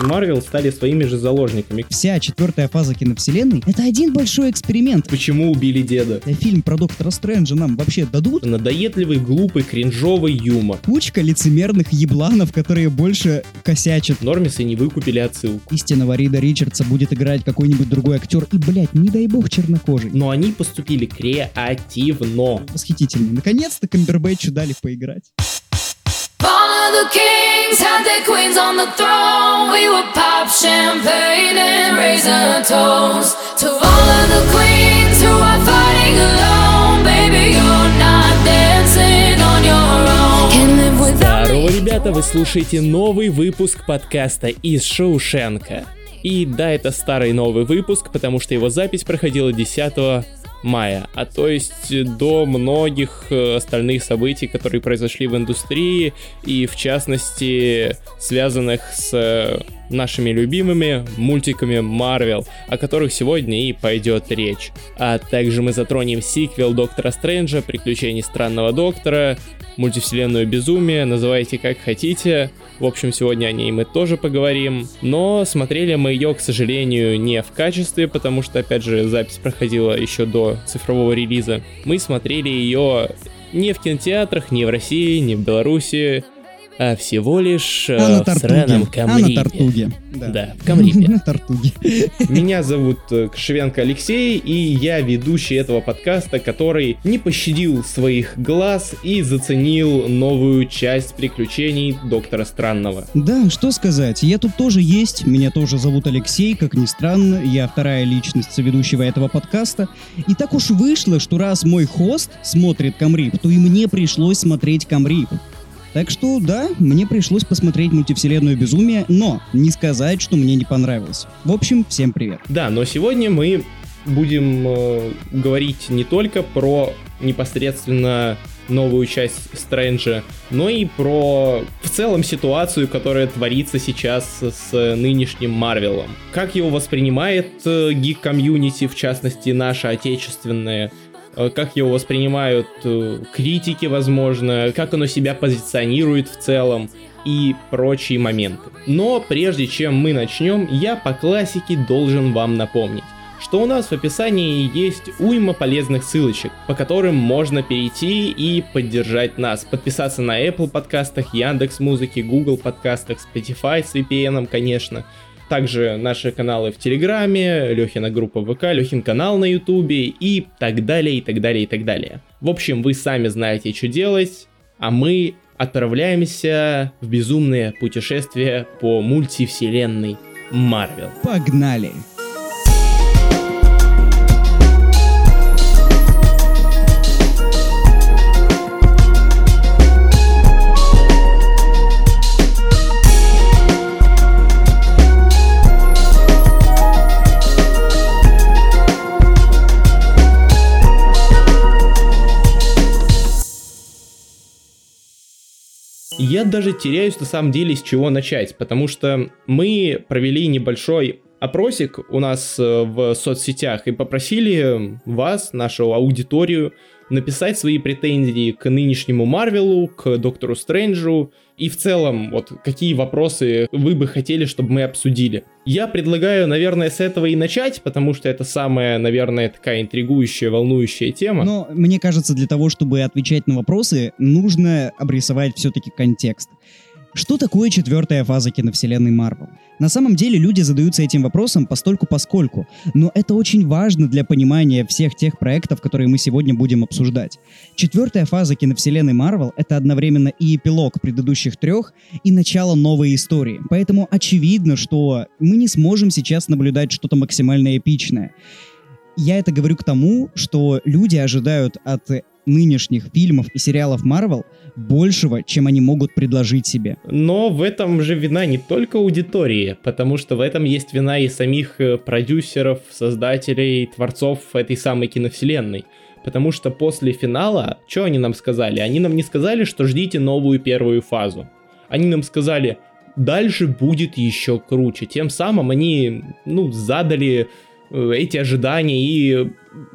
и Марвел стали своими же заложниками. Вся четвертая фаза киновселенной — это один большой эксперимент. Почему убили деда? Да фильм про Доктора Стрэнджа нам вообще дадут? Надоедливый, глупый, кринжовый юмор. Кучка лицемерных ебланов, которые больше косячат. Нормисы не выкупили отсылку. Истинного Рида Ричардса будет играть какой-нибудь другой актер, и, блядь, не дай бог чернокожий. Но они поступили креативно. Восхитительно. Наконец-то Камбербэтчу дали поиграть. The kings had their queens on the throne. We would pop champagne and raise a toast to all of the queens who are fighting alone. Baby, you're not dancing on your own. Can't live without Здорово, ребята, вы слушаете новый выпуск подкаста из Шоушенка. И да, это старый новый выпуск, потому что его запись проходила 10 мая, а то есть до многих э, остальных событий, которые произошли в индустрии, и в частности связанных с э, нашими любимыми мультиками Marvel, о которых сегодня и пойдет речь. А также мы затронем сиквел Доктора Стрэнджа, Приключений Странного Доктора, мультивселенную Безумие, называйте как хотите. В общем, сегодня о ней мы тоже поговорим. Но смотрели мы ее, к сожалению, не в качестве, потому что, опять же, запись проходила еще до цифрового релиза. Мы смотрели ее не в кинотеатрах, не в России, не в Беларуси, а всего лишь э, А на в сраном Тартуге. А на Камрипе. Тартуге. Да, в Камрипе. На Тартуге. Меня зовут э, Кшевенко Алексей, и я ведущий этого подкаста, который не пощадил своих глаз и заценил новую часть приключений Доктора Странного. Да, что сказать, я тут тоже есть, меня тоже зовут Алексей, как ни странно, я вторая личность соведущего этого подкаста. И так уж вышло, что раз мой хост смотрит Камрип, то и мне пришлось смотреть Камрип. Так что, да, мне пришлось посмотреть мультивселенную безумие, но не сказать, что мне не понравилось. В общем, всем привет. Да, но сегодня мы будем э, говорить не только про непосредственно новую часть Стрэнджа, но и про в целом ситуацию, которая творится сейчас с нынешним Марвелом. Как его воспринимает э, гик-комьюнити, в частности, наша отечественная, как его воспринимают э, критики, возможно, как оно себя позиционирует в целом и прочие моменты. Но прежде чем мы начнем, я по классике должен вам напомнить, что у нас в описании есть уйма полезных ссылочек, по которым можно перейти и поддержать нас, подписаться на Apple подкастах, Яндекс Музыки, Google подкастах, Spotify с VPN, конечно, также наши каналы в Телеграме, Лехина группа ВК, Лехин канал на Ютубе и так далее, и так далее, и так далее. В общем, вы сами знаете, что делать, а мы отправляемся в безумное путешествие по мультивселенной Марвел. Погнали! Я даже теряюсь на самом деле с чего начать, потому что мы провели небольшой опросик у нас э, в соцсетях и попросили вас, нашу аудиторию, написать свои претензии к нынешнему Марвелу, к Доктору Стрэнджу и в целом, вот какие вопросы вы бы хотели, чтобы мы обсудили. Я предлагаю, наверное, с этого и начать, потому что это самая, наверное, такая интригующая, волнующая тема. Но мне кажется, для того, чтобы отвечать на вопросы, нужно обрисовать все-таки контекст. Что такое четвертая фаза киновселенной Марвел? На самом деле люди задаются этим вопросом постольку поскольку, но это очень важно для понимания всех тех проектов, которые мы сегодня будем обсуждать. Четвертая фаза киновселенной Марвел — это одновременно и эпилог предыдущих трех, и начало новой истории. Поэтому очевидно, что мы не сможем сейчас наблюдать что-то максимально эпичное. Я это говорю к тому, что люди ожидают от нынешних фильмов и сериалов Марвел большего, чем они могут предложить себе. Но в этом же вина не только аудитории, потому что в этом есть вина и самих э, продюсеров, создателей, творцов этой самой киновселенной. Потому что после финала, что они нам сказали? Они нам не сказали, что ждите новую первую фазу. Они нам сказали, дальше будет еще круче. Тем самым они, ну, задали эти ожидания и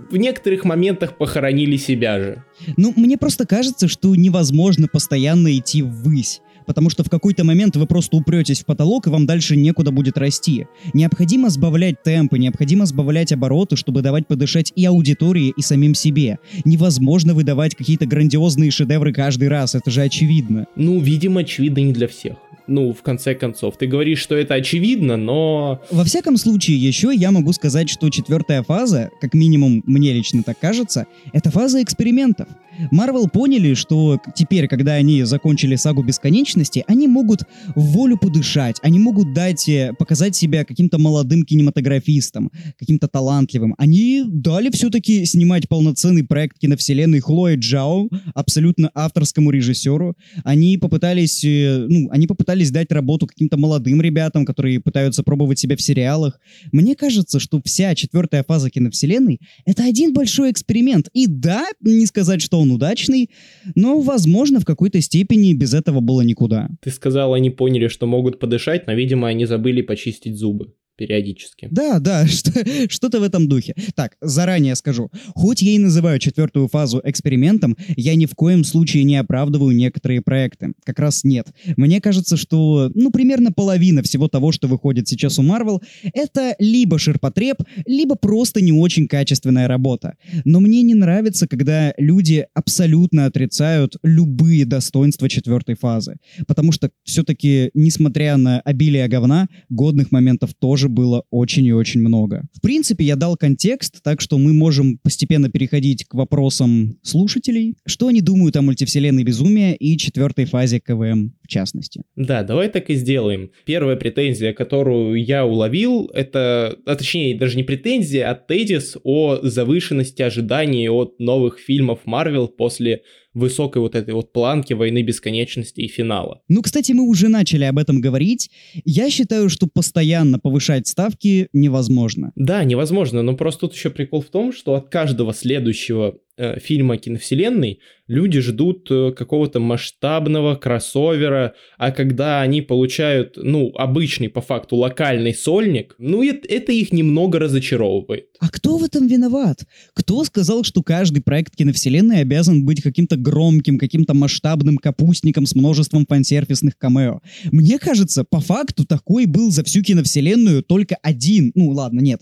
в некоторых моментах похоронили себя же. Ну, мне просто кажется, что невозможно постоянно идти ввысь. потому что в какой-то момент вы просто упретесь в потолок, и вам дальше некуда будет расти. Необходимо сбавлять темпы, необходимо сбавлять обороты, чтобы давать подышать и аудитории, и самим себе. Невозможно выдавать какие-то грандиозные шедевры каждый раз, это же очевидно. Ну, видимо, очевидно не для всех ну, в конце концов. Ты говоришь, что это очевидно, но... Во всяком случае, еще я могу сказать, что четвертая фаза, как минимум мне лично так кажется, это фаза экспериментов. Марвел поняли, что теперь, когда они закончили сагу бесконечности, они могут в волю подышать, они могут дать, э, показать себя каким-то молодым кинематографистом, каким-то талантливым. Они дали все-таки снимать полноценный проект киновселенной Хлои Джао, абсолютно авторскому режиссеру. Они попытались, э, ну, они попытались дать работу каким-то молодым ребятам, которые пытаются пробовать себя в сериалах. Мне кажется, что вся четвертая фаза киновселенной — это один большой эксперимент. И да, не сказать, что он он удачный, но, возможно, в какой-то степени без этого было никуда. Ты сказал, они поняли, что могут подышать, но, видимо, они забыли почистить зубы периодически. Да, да, что-то в этом духе. Так, заранее скажу. Хоть я и называю четвертую фазу экспериментом, я ни в коем случае не оправдываю некоторые проекты. Как раз нет. Мне кажется, что, ну, примерно половина всего того, что выходит сейчас у Marvel, это либо ширпотреб, либо просто не очень качественная работа. Но мне не нравится, когда люди абсолютно отрицают любые достоинства четвертой фазы. Потому что все-таки, несмотря на обилие говна, годных моментов тоже тоже было очень и очень много. В принципе, я дал контекст, так что мы можем постепенно переходить к вопросам слушателей, что они думают о мультивселенной безумия и четвертой фазе КВМ в частности. Да, давай так и сделаем. Первая претензия, которую я уловил, это, а точнее, даже не претензия, а тезис о завышенности ожиданий от новых фильмов Марвел после высокой вот этой вот планки войны бесконечности и финала. Ну, кстати, мы уже начали об этом говорить. Я считаю, что постоянно повышать ставки невозможно. Да, невозможно, но просто тут еще прикол в том, что от каждого следующего э, фильма киновселенной люди ждут э, какого-то масштабного кроссовера, а когда они получают, ну, обычный по факту локальный сольник, ну, это, это их немного разочаровывает. А кто в этом виноват? Кто сказал, что каждый проект киновселенной обязан быть каким-то громким, каким-то масштабным капустником с множеством фансервисных камео? Мне кажется, по факту такой был за всю киновселенную только один. Ну, ладно, нет.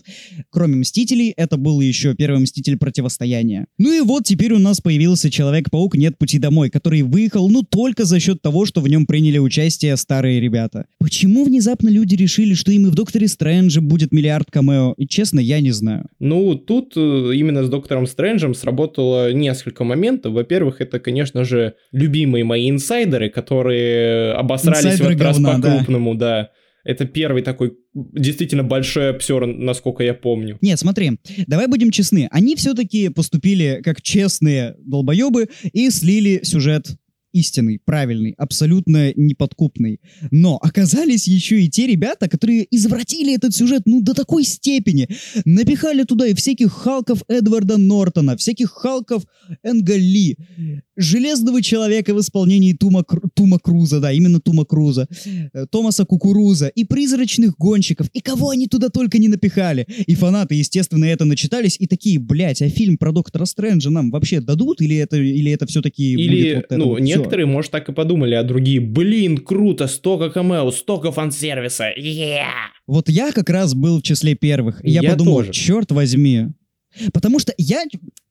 Кроме Мстителей, это был еще первый Мститель Противостояния. Ну и вот теперь у нас появился человек Человек-паук «Нет пути домой», который выехал, ну, только за счет того, что в нем приняли участие старые ребята. Почему внезапно люди решили, что им и в «Докторе Стрэнджа» будет миллиард камео? И, честно, я не знаю. Ну, тут э, именно с «Доктором Стрэнджем» сработало несколько моментов. Во-первых, это, конечно же, любимые мои инсайдеры, которые обосрались Инсайдеры в этот говна, раз по-крупному, да. да. Это первый такой действительно большой обсер, насколько я помню. Нет, смотри, давай будем честны. Они все-таки поступили как честные долбоебы и слили сюжет истинный, правильный, абсолютно неподкупный. Но оказались еще и те ребята, которые извратили этот сюжет ну до такой степени. Напихали туда и всяких Халков Эдварда Нортона, всяких Халков Энга Ли, Железного Человека в исполнении Тума, Тума Круза, да, именно Тума Круза, э, Томаса Кукуруза и Призрачных Гонщиков, и кого они туда только не напихали. И фанаты, естественно, это начитались и такие, блядь, а фильм про Доктора Стрэнджа нам вообще дадут или это, или это все-таки или, будет вот ну, вот некоторые, может, так и подумали, а другие, блин, круто, столько камео, столько фан-сервиса, yeah! Вот я как раз был в числе первых. И я, я подумал, тоже. черт возьми. Потому что я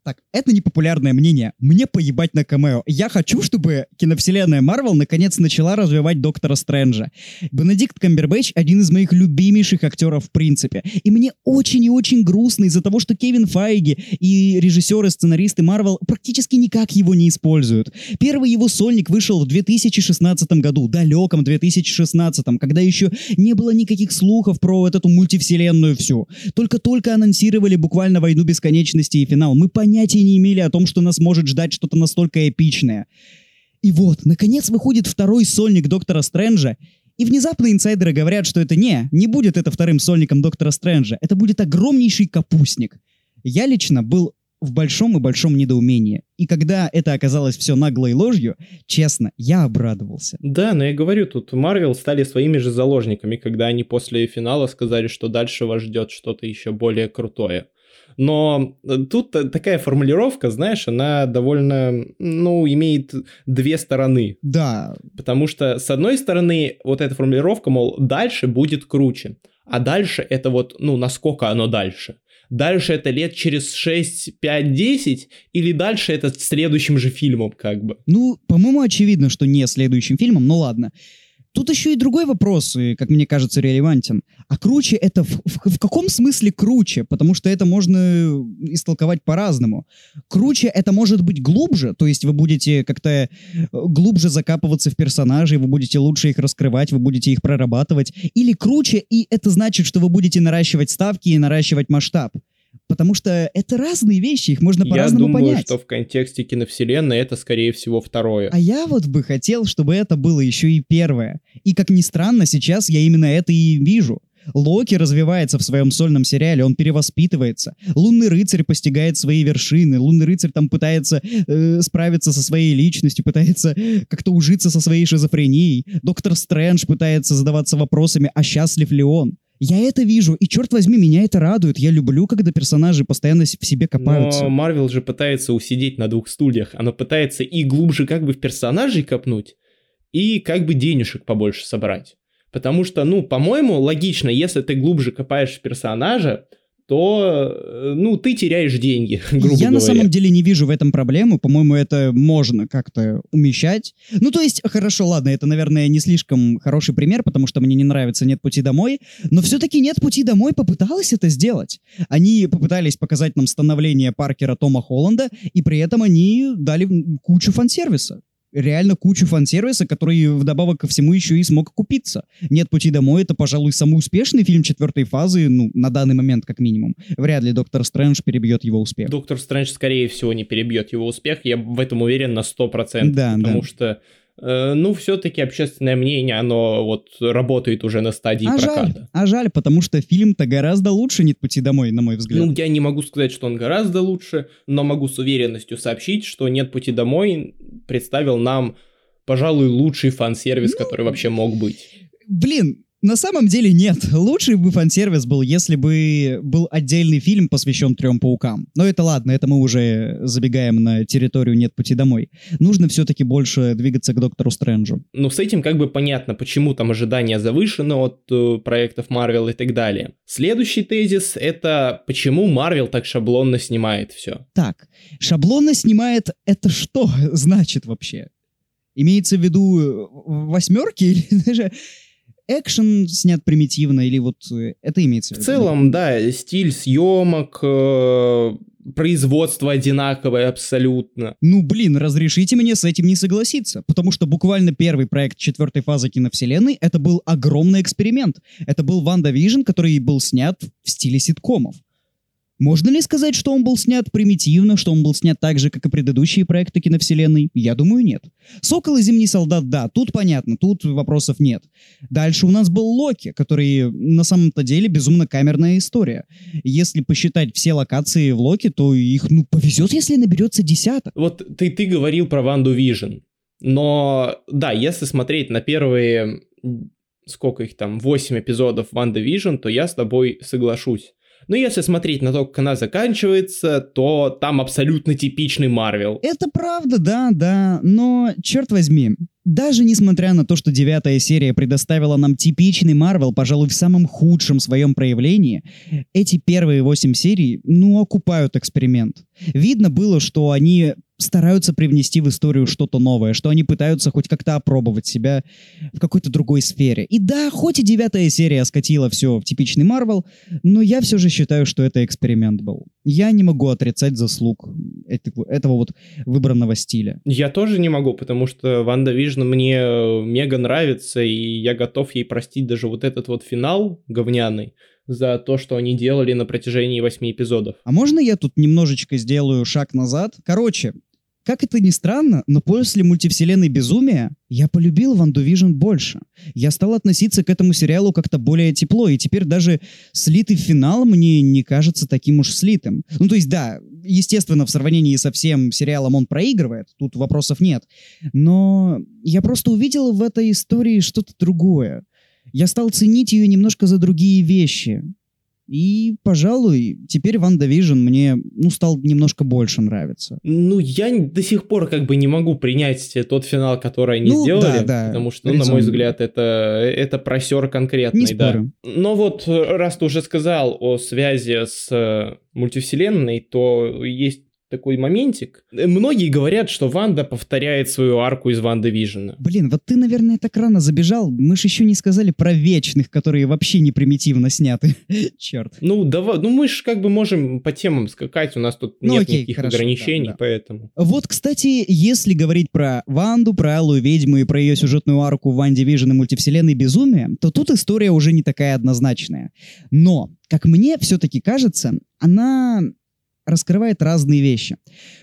так, это непопулярное мнение. Мне поебать на камео. Я хочу, чтобы киновселенная Марвел наконец начала развивать Доктора Стрэнджа. Бенедикт Камбербэтч — один из моих любимейших актеров в принципе. И мне очень и очень грустно из-за того, что Кевин Файги и режиссеры, сценаристы Марвел практически никак его не используют. Первый его сольник вышел в 2016 году, далеком 2016, когда еще не было никаких слухов про эту мультивселенную всю. Только-только анонсировали буквально «Войну бесконечности» и финал. Мы понятно понятия не имели о том, что нас может ждать что-то настолько эпичное. И вот, наконец выходит второй сольник Доктора Стрэнджа, и внезапно инсайдеры говорят, что это не, не будет это вторым сольником Доктора Стрэнджа, это будет огромнейший капустник. Я лично был в большом и большом недоумении. И когда это оказалось все наглой ложью, честно, я обрадовался. Да, но я говорю, тут Марвел стали своими же заложниками, когда они после финала сказали, что дальше вас ждет что-то еще более крутое. Но э, тут такая формулировка, знаешь, она довольно, ну, имеет две стороны. Да. Потому что, с одной стороны, вот эта формулировка, мол, дальше будет круче. А дальше это вот, ну, насколько оно дальше? Дальше это лет через 6, 5, 10, или дальше это следующим же фильмом, как бы? Ну, по-моему, очевидно, что не следующим фильмом, ну ладно. Тут еще и другой вопрос, и, как мне кажется, релевантен. А круче это в, в, в каком смысле круче? Потому что это можно истолковать по-разному. Круче это может быть глубже, то есть вы будете как-то э, глубже закапываться в персонажей, вы будете лучше их раскрывать, вы будете их прорабатывать. Или круче, и это значит, что вы будете наращивать ставки и наращивать масштаб. Потому что это разные вещи, их можно по-разному понять. Я думаю, что в контексте киновселенной это, скорее всего, второе. А я вот бы хотел, чтобы это было еще и первое. И, как ни странно, сейчас я именно это и вижу. Локи развивается в своем сольном сериале, он перевоспитывается. Лунный рыцарь постигает свои вершины. Лунный рыцарь там пытается э, справиться со своей личностью, пытается как-то ужиться со своей шизофренией. Доктор Стрэндж пытается задаваться вопросами, а счастлив ли он. Я это вижу, и черт возьми, меня это радует. Я люблю, когда персонажи постоянно в себе копаются. Но Марвел же пытается усидеть на двух стульях. Она пытается и глубже как бы в персонажей копнуть, и как бы денежек побольше собрать. Потому что, ну, по-моему, логично, если ты глубже копаешь в персонажа, то, э, ну, ты теряешь деньги, грубо Я говоря. на самом деле не вижу в этом проблему. По-моему, это можно как-то умещать. Ну, то есть, хорошо, ладно, это, наверное, не слишком хороший пример, потому что мне не нравится «Нет пути домой», но все-таки «Нет пути домой» попыталась это сделать. Они попытались показать нам становление Паркера Тома Холланда, и при этом они дали кучу фан-сервиса реально кучу фан-сервиса, который вдобавок ко всему еще и смог купиться. «Нет пути домой» — это, пожалуй, самый успешный фильм четвертой фазы, ну, на данный момент как минимум. Вряд ли Доктор Стрэндж перебьет его успех. Доктор Стрэндж, скорее всего, не перебьет его успех, я в этом уверен на 100%, да, потому да. что ну, все-таки общественное мнение, оно вот работает уже на стадии а проката. Жаль, а жаль, потому что фильм-то гораздо лучше «Нет пути домой», на мой взгляд. Ну, я не могу сказать, что он гораздо лучше, но могу с уверенностью сообщить, что «Нет пути домой» представил нам, пожалуй, лучший фан-сервис, ну, который вообще мог быть. Блин, на самом деле нет. Лучший бы фан-сервис был, если бы был отдельный фильм, посвящен трем паукам. Но это ладно, это мы уже забегаем на территорию «Нет пути домой». Нужно все-таки больше двигаться к Доктору Стрэнджу. Ну, с этим как бы понятно, почему там ожидания завышены от э, проектов Марвел и так далее. Следующий тезис — это почему Марвел так шаблонно снимает все. Так, шаблонно снимает — это что значит вообще? Имеется в виду э, восьмерки или даже экшен снят примитивно, или вот э, это имеется в виду? В целом, да, стиль съемок, э, производство одинаковое абсолютно. Ну, блин, разрешите мне с этим не согласиться, потому что буквально первый проект четвертой фазы киновселенной это был огромный эксперимент. Это был WandaVision, который был снят в стиле ситкомов. Можно ли сказать, что он был снят примитивно, что он был снят так же, как и предыдущие проекты киновселенной? Я думаю, нет. «Сокол и Зимний солдат», да, тут понятно, тут вопросов нет. Дальше у нас был Локи, который на самом-то деле безумно камерная история. Если посчитать все локации в Локи, то их, ну, повезет, если наберется десяток. Вот ты, ты говорил про Ванду Vision, но, да, если смотреть на первые, сколько их там, 8 эпизодов WandaVision, то я с тобой соглашусь. Но если смотреть на то, как она заканчивается, то там абсолютно типичный Марвел. Это правда, да, да, но, черт возьми, даже несмотря на то, что девятая серия предоставила нам типичный Марвел, пожалуй, в самом худшем своем проявлении, эти первые восемь серий, ну, окупают эксперимент. Видно было, что они стараются привнести в историю что-то новое, что они пытаются хоть как-то опробовать себя в какой-то другой сфере. И да, хоть и девятая серия скатила все в типичный Марвел, но я все же считаю, что это эксперимент был. Я не могу отрицать заслуг этого, этого вот выбранного стиля. Я тоже не могу, потому что WandaVision мне мега нравится, и я готов ей простить даже вот этот вот финал говняный, за то, что они делали на протяжении восьми эпизодов. А можно я тут немножечко сделаю шаг назад? Короче, как это ни странно, но после мультивселенной безумия я полюбил WandaVision больше. Я стал относиться к этому сериалу как-то более тепло, и теперь даже слитый финал мне не кажется таким уж слитым. Ну, то есть, да, естественно, в сравнении со всем сериалом он проигрывает, тут вопросов нет. Но я просто увидел в этой истории что-то другое. Я стал ценить ее немножко за другие вещи. И, пожалуй, теперь WandaVision мне, ну, стал немножко больше нравиться. Ну, я до сих пор как бы не могу принять тот финал, который они Ну, сделали, да, да, потому что, ну, на мой взгляд, это, это просер конкретный, Не да. Но вот, э, раз ты уже сказал о связи с э, мультивселенной, то есть такой моментик. Многие говорят, что Ванда повторяет свою арку из WandaVision а. Блин, вот ты, наверное, так рано забежал. Мы же еще не сказали про вечных, которые вообще не примитивно сняты. Черт. Ну, давай, ну мы же как бы можем по темам скакать, у нас тут Ну, нет окей, никаких хорошо, ограничений, да, да. поэтому. Вот, кстати, если говорить про Ванду, про Алую Ведьму и про ее сюжетную арку в Ванде Vision и мультивселенной Безумия, то тут история уже не такая однозначная. Но, как мне все-таки кажется, она раскрывает разные вещи.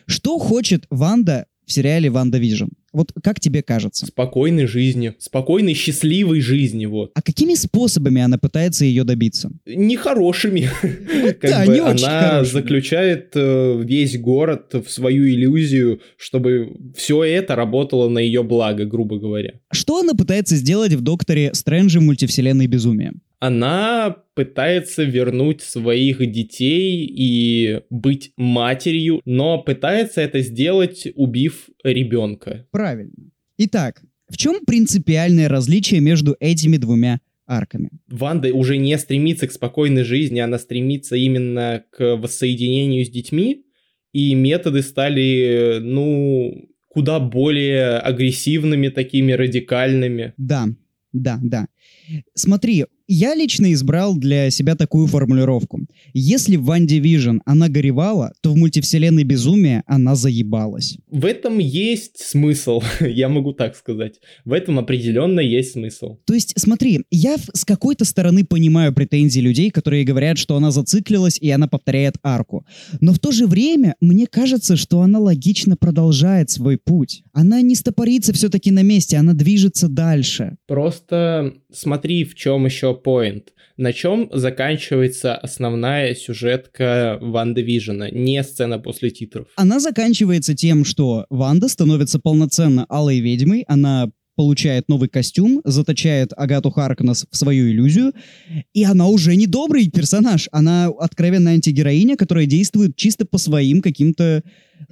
Что хочет Ванда в сериале WandaVision? Вот как тебе кажется? Спокойной жизни, спокойной, счастливой жизни, вот. А какими способами она пытается ее добиться? Нехорошими. Как да, бы не очень она хорошими. заключает э, весь город в свою иллюзию, чтобы все это работало на ее благо, грубо говоря. Что она пытается сделать в Докторе Стрэндже мультивселенной Безумия? Она пытается вернуть своих детей и быть матерью, но пытается это сделать, убив ребенка. Правильно. Итак, в чем принципиальное различие между этими двумя арками? Ванда уже не стремится к спокойной жизни, она стремится именно к воссоединению с детьми, и методы стали, ну, куда более агрессивными, такими радикальными. Да, да, да. Смотри, я лично избрал для себя такую формулировку. Если в Ванде Vision она горевала, то в мультивселенной Безумия она заебалась. В этом есть смысл, я могу так сказать. В этом определенно есть смысл. То есть, смотри, я с какой-то стороны понимаю претензии людей, которые говорят, что она зациклилась и она повторяет арку. Но в то же время мне кажется, что она логично продолжает свой путь. Она не стопорится все-таки на месте, она движется дальше. Просто смотри, в чем еще поинт. На чем заканчивается основная сюжетка Ванда Вижена, не сцена после титров. Она заканчивается тем, что Ванда становится полноценно алой ведьмой, она получает новый костюм, заточает Агату Харкнес в свою иллюзию, и она уже не добрый персонаж, она откровенная антигероиня, которая действует чисто по своим каким-то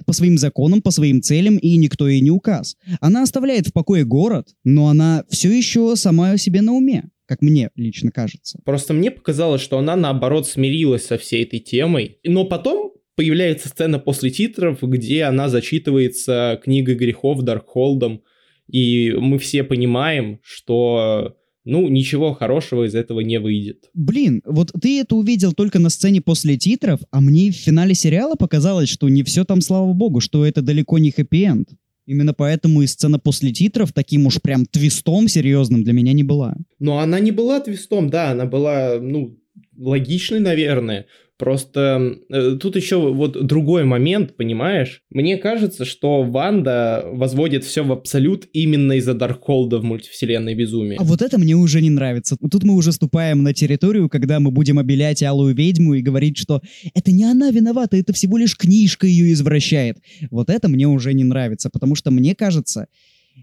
по своим законам, по своим целям, и никто ей не указ. Она оставляет в покое город, но она все еще сама себе на уме, как мне лично кажется. Просто мне показалось, что она наоборот смирилась со всей этой темой. Но потом появляется сцена после титров, где она зачитывается книгой грехов Даркхолдом, и мы все понимаем, что ну, ничего хорошего из этого не выйдет. Блин, вот ты это увидел только на сцене после титров, а мне в финале сериала показалось, что не все там, слава богу, что это далеко не хэппи-энд. Именно поэтому и сцена после титров таким уж прям твистом серьезным для меня не была. Но она не была твистом, да, она была, ну, логичной, наверное. Просто э, тут еще вот другой момент, понимаешь? Мне кажется, что Ванда возводит все в абсолют именно из-за Даркхолда в мультивселенной безумия. А вот это мне уже не нравится. Тут мы уже ступаем на территорию, когда мы будем обелять Алую Ведьму и говорить, что это не она виновата, это всего лишь книжка ее извращает. Вот это мне уже не нравится, потому что мне кажется,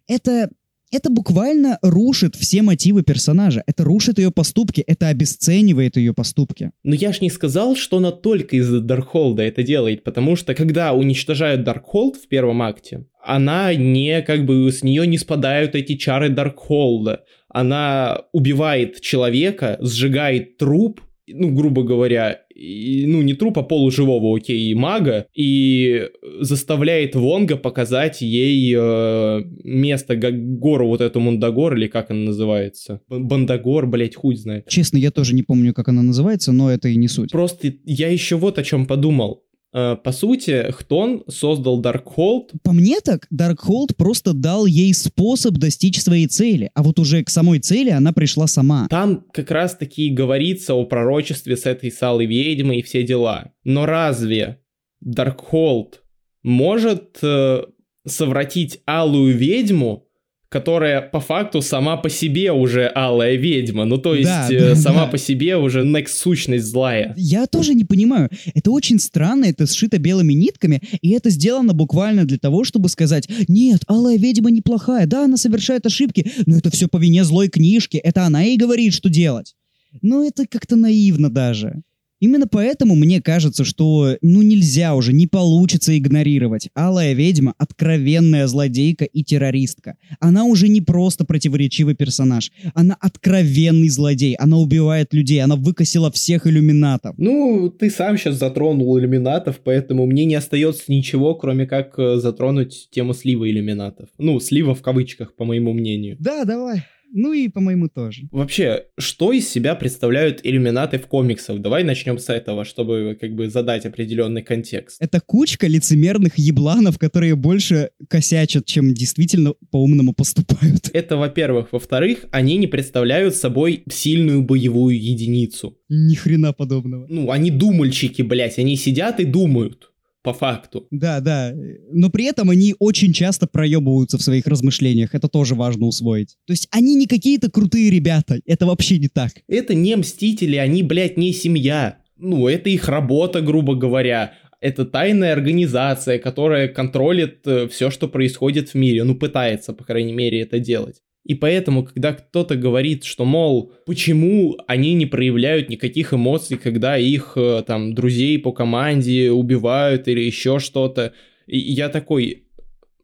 это... Это буквально рушит все мотивы персонажа. Это рушит ее поступки, это обесценивает ее поступки. Но я ж не сказал, что она только из-за Даркхолда это делает, потому что когда уничтожают Даркхолд в первом акте, она не, как бы, с нее не спадают эти чары Даркхолда. Она убивает человека, сжигает труп, ну, грубо говоря, и, ну, не труп, а полуживого, окей, мага, и заставляет Вонга показать ей э, место, гору вот эту Мундагор, или как она называется? Бандагор, блять, хуй знает. Честно, я тоже не помню, как она называется, но это и не суть. Просто я еще вот о чем подумал. Э, По сути, Хтон создал Даркхолд. По мне так, Даркхолд просто дал ей способ достичь своей цели, а вот уже к самой цели она пришла сама. Там как раз-таки и говорится о пророчестве с этой салой ведьмы и все дела. Но разве Даркхолд может э, совратить алую ведьму, которая по факту сама по себе уже алая ведьма? Ну то есть Да, э, да, сама да. по себе уже next сущность злая. Я тоже не понимаю. Это очень странно, это сшито белыми нитками, и это сделано буквально для того, чтобы сказать, нет, Алая Ведьма неплохая, да, она совершает ошибки, но это все по вине злой книжки, это она ей говорит, что делать. Ну, это как-то наивно даже. Именно поэтому мне кажется, что ну нельзя уже, не получится игнорировать. Алая ведьма — откровенная злодейка и террористка. Она уже не просто противоречивый персонаж. Она откровенный злодей. Она убивает людей. Она выкосила всех иллюминатов. Ну, ты сам сейчас затронул иллюминатов, поэтому мне не остается ничего, кроме как э, затронуть тему слива иллюминатов. Ну, слива в кавычках, по моему мнению. Да, давай. Ну и, по-моему, тоже. Вообще, что из себя представляют иллюминаты в комиксах? Давай начнем с этого, чтобы как бы задать определенный контекст. Это кучка лицемерных ебланов, которые больше косячат, чем действительно по-умному поступают. Это, во-первых. Во-вторых, они не представляют собой сильную боевую единицу. Ни хрена подобного. Ну, они думальщики, блядь, они сидят и думают по факту. Да, да. Но при этом они очень часто проебываются в своих размышлениях. Это тоже важно усвоить. То есть они не какие-то крутые ребята. Это вообще не так. Это не мстители, они, блядь, не семья. Ну, это их работа, грубо говоря. Это тайная организация, которая контролит э, все, что происходит в мире. Ну, пытается, по крайней мере, это делать. И поэтому, когда кто-то говорит, что, мол, почему они не проявляют никаких эмоций, когда их э, там друзей по команде убивают или еще что-то, я такой,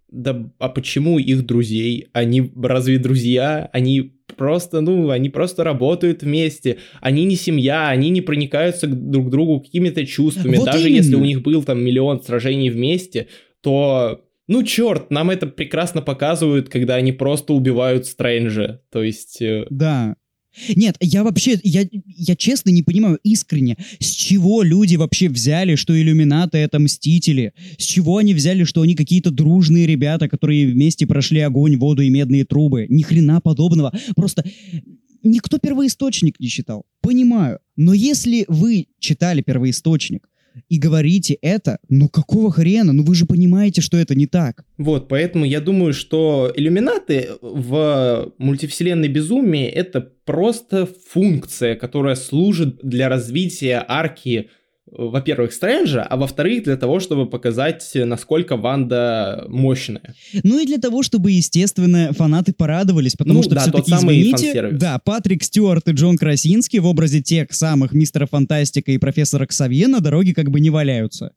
да а почему их друзей? Они разве друзья? Они просто, ну, они просто работают вместе. Они не семья, они не проникаются друг к другу какими-то чувствами. Вот Даже именно. если у них был там миллион сражений вместе, то ну, черт, нам это прекрасно показывают, когда они просто убивают Стрэнджа. То есть... э, Да. Нет, я вообще, я, я честно не понимаю искренне, с чего люди вообще взяли, что иллюминаты это мстители, с чего они взяли, что они какие-то дружные ребята, которые вместе прошли огонь, воду и медные трубы. Ни хрена подобного. Просто никто первоисточник не читал. Понимаю. Но если вы читали первоисточник и говорите это, ну какого хрена? Ну вы же понимаете, что это не так. Вот, поэтому я думаю, что иллюминаты в мультивселенной безумии это просто функция, которая служит для развития арки, во-первых, Стрэнджа, а во-вторых, для того, чтобы показать, насколько Ванда мощная. Ну и для того, чтобы, естественно, фанаты порадовались, потому Ну что да, все-таки, извините, да, Патрик Стюарт и Джон Красинский в образе тех самых Мистера Фантастика и Профессора Ксавье на дороге как бы не валяются.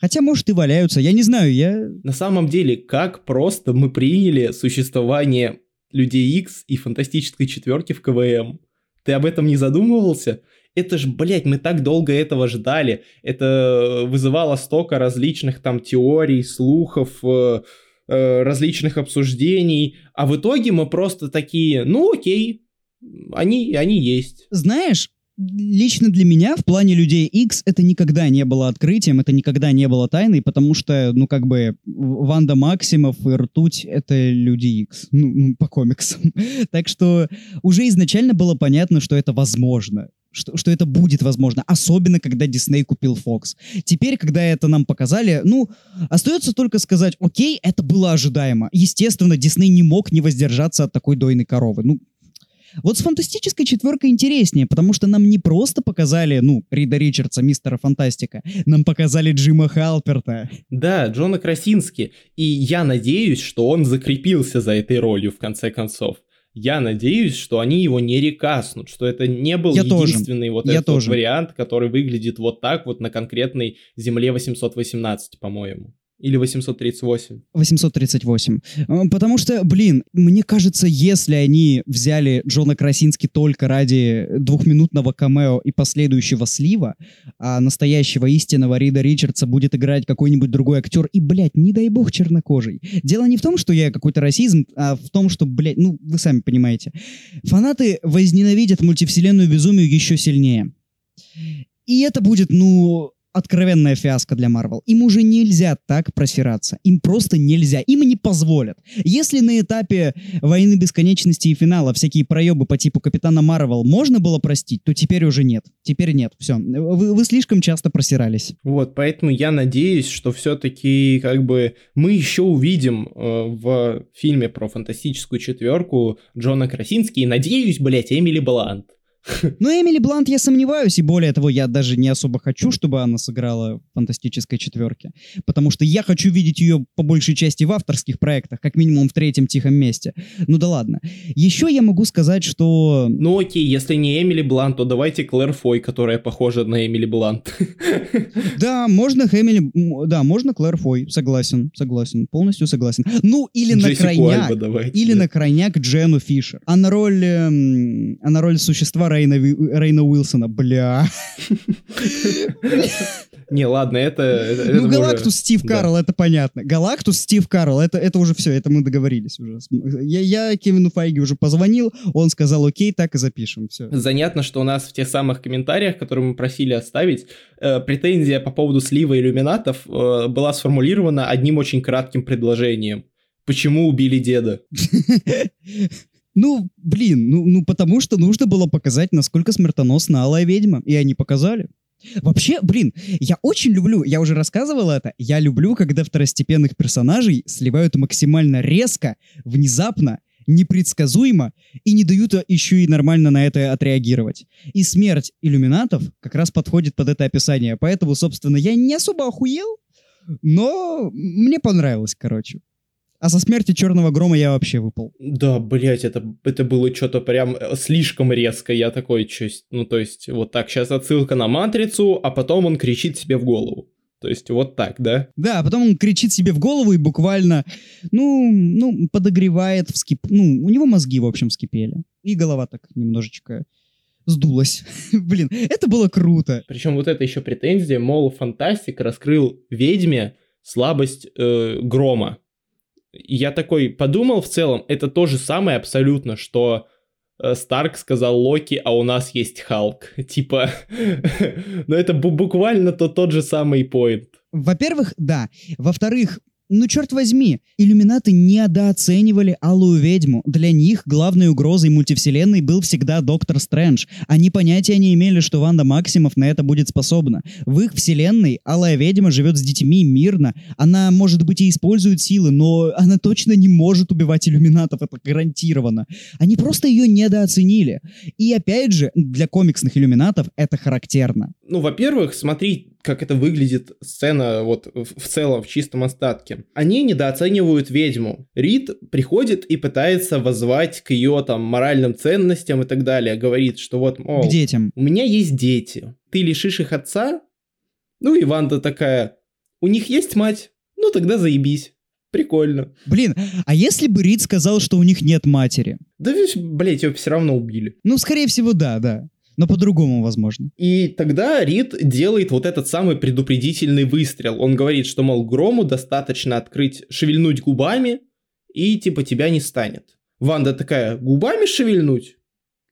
Хотя, может, и валяются, я не знаю, я... На самом деле, как просто мы приняли существование Людей X и Фантастической Четверки в КВМ? Ты об этом не задумывался? Это ж, блядь, мы так долго этого ждали. Это вызывало столько различных там теорий, слухов, э, э, различных обсуждений. А в итоге мы просто такие, ну окей, они, они есть. Знаешь, лично для меня в плане Людей X это никогда не было открытием, это никогда не было тайной, потому что, ну, как бы, Ванда Максимов и Ртуть — это Люди X, ну, ну, по комиксам. Так что уже изначально было понятно, что это возможно. Что, что это будет возможно, особенно когда Дисней купил Fox. Теперь, когда это нам показали, ну, остается только сказать, окей, это было ожидаемо. Естественно, Дисней не мог не воздержаться от такой дойной коровы. Ну, вот с фантастической четверкой интереснее, потому что нам не просто показали, ну, Рида Ричардса, мистера Фантастика, нам показали Джима Халперта. Да, Джона Красински. И я надеюсь, что он закрепился за этой ролью в конце концов. Я надеюсь, что они его не рекаснут, что это не был Я тоже. единственный вот Я этот вот тоже. вариант, который выглядит вот так вот на конкретной земле 818, по-моему. Или 838. 838. Э, Потому что, блин, мне кажется, если они взяли Джона Красински только ради двухминутного камео и последующего слива, а настоящего истинного Рида Ричардса будет играть какой-нибудь другой актер, и, блядь, не дай бог чернокожий. Дело не в том, что я какой-то расизм, а в том, что, блядь, ну, вы сами понимаете. Фанаты возненавидят мультивселенную безумию еще сильнее. И это будет, ну, откровенная фиаско для Марвел. Им уже нельзя так просираться. Им просто нельзя. Им не позволят. Если на этапе Войны Бесконечности и финала всякие проебы по типу Капитана Марвел можно было простить, то теперь уже нет. Теперь нет. Все. Вы, вы слишком часто просирались. Вот, поэтому я надеюсь, что все-таки как бы мы еще увидим э, в фильме про фантастическую четверку Джона Красински и надеюсь, блять, Эмили Блант. Но Эмили Блант я сомневаюсь, и более того, я даже не особо хочу, чтобы она сыграла в фантастической четверке. Потому что я хочу видеть ее по большей части в авторских проектах, как минимум в третьем тихом месте. Ну да ладно. Еще я могу сказать, что... Ну окей, если не Эмили Блант, то давайте Клэр Фой, которая похожа на Эмили Блант. Да, можно Эмили... Да, можно Клэр Фой, согласен, согласен, полностью согласен. Ну, или на крайняк, или на крайняк Джену Фишер. А на роль, эм, а на роль существа Рейна, Рейна Уилсона, бля. Не, ладно, это... это- это Ну, мы Галактус уже- Стив да. Карл, это понятно. Галактус Стив Карл, это, это уже все, это мы договорились уже. Я, я Кевину Файге уже позвонил, он сказал, окей, так и запишем, все. Занятно, что у нас в тех самых комментариях, которые мы просили оставить, э, претензия по поводу слива иллюминатов э, была сформулирована одним очень кратким предложением. Почему убили деда? Ну, блин, ну, ну потому что нужно было показать, насколько смертоносна Алая Ведьма, и они показали. Вообще, блин, я очень люблю, я уже рассказывал это, я люблю, когда второстепенных персонажей сливают максимально резко, внезапно, непредсказуемо и не дают еще и нормально на это отреагировать. И смерть иллюминатов как раз подходит под это описание, поэтому, собственно, я не особо охуел, но мне понравилось, короче. А со смерти Черного Грома я вообще выпал. Да, блять, это, это было что-то прям э, слишком резко. Я такой, честь, ну то есть вот так, сейчас отсылка на Матрицу, а потом он кричит себе в голову. То есть вот так, да? Да, а потом он кричит себе в голову и буквально, ну, ну, подогревает, вскип... ну, у него мозги, в общем, вскипели. И голова так немножечко сдулась. Блин, это было круто. Причем вот это еще претензия, мол, фантастик раскрыл ведьме слабость э, грома. Я такой подумал в целом, это то же самое абсолютно, что э, Старк сказал Локи, а у нас есть Халк. Типа, ну это бу- буквально то, тот же самый поинт. Во-первых, да. Во-вторых, ну, черт возьми, иллюминаты недооценивали Алую Ведьму. Для них главной угрозой мультивселенной был всегда Доктор Стрэндж. Они понятия не имели, что Ванда Максимов на это будет способна. В их вселенной Алая Ведьма живет с детьми мирно. Она, может быть, и использует силы, но она точно не может убивать иллюминатов, это гарантированно. Они просто ее недооценили. И опять же, для комиксных иллюминатов это характерно. Ну, во-первых, смотри, как это выглядит сцена вот в целом, в чистом остатке. Они недооценивают ведьму. Рид приходит и пытается воззвать к ее там моральным ценностям и так далее. Говорит, что вот, мол, К детям. у меня есть дети. Ты лишишь их отца? Ну и Ванда такая, у них есть мать? Ну тогда заебись. Прикольно. Блин, а если бы Рид сказал, что у них нет матери? Да, блять, ее все равно убили. Ну, скорее всего, да, да. Но по-другому, возможно. И тогда Рид делает вот этот самый предупредительный выстрел. Он говорит, что, мол, Грому достаточно открыть, шевельнуть губами, и типа тебя не станет. Ванда такая, губами шевельнуть?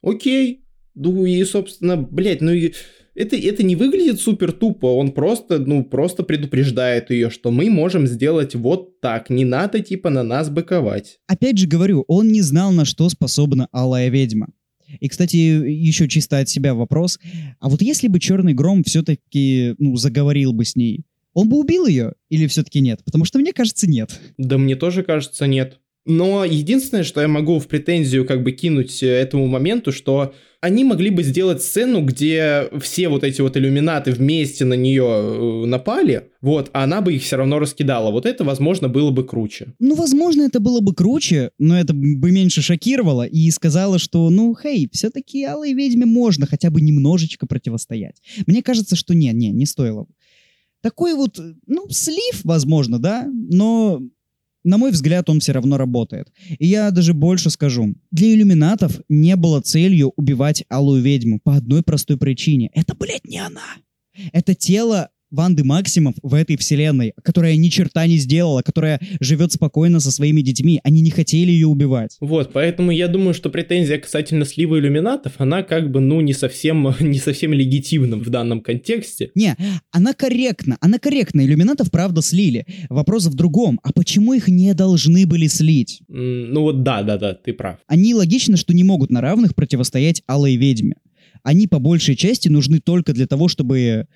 Окей. Ну и, собственно, блядь, ну и это, это не выглядит супер тупо, он просто, ну, просто предупреждает ее, что мы можем сделать вот так, не надо типа на нас быковать. Опять же говорю, он не знал, на что способна Алая Ведьма. И, кстати, еще чисто от себя вопрос. А вот если бы Черный Гром все-таки, ну, заговорил бы с ней, он бы убил ее или все-таки нет? Потому что мне кажется, нет. Да мне тоже кажется, нет. Но единственное, что я могу в претензию как бы кинуть э, этому моменту, что они могли бы сделать сцену, где все вот эти вот иллюминаты вместе на нее э, напали, вот, а она бы их все равно раскидала. Вот это, возможно, было бы круче. Ну, возможно, это было бы круче, но это бы меньше шокировало и сказала, что, ну, хей, все-таки Алой Ведьме можно хотя бы немножечко противостоять. Мне кажется, что не, не, не стоило. Такой вот, ну, слив, возможно, да, но на мой взгляд, он все равно работает. И я даже больше скажу. Для иллюминатов не было целью убивать Алую Ведьму по одной простой причине. Это, блядь, не она. Это тело Ванды Максимов в этой вселенной, которая ни черта не сделала, которая живет спокойно со своими детьми. Они не хотели ее убивать. Вот, поэтому я думаю, что претензия касательно слива иллюминатов, она как бы, ну, не совсем, не совсем легитимна в данном контексте. Не, она корректна, она корректна. Иллюминатов, правда, слили. Вопрос в другом. А почему их не должны были слить? М, Ну вот да, да, да, ты прав. Они логично, что не могут на равных противостоять Алой Ведьме. Они по большей части нужны только для того, чтобы,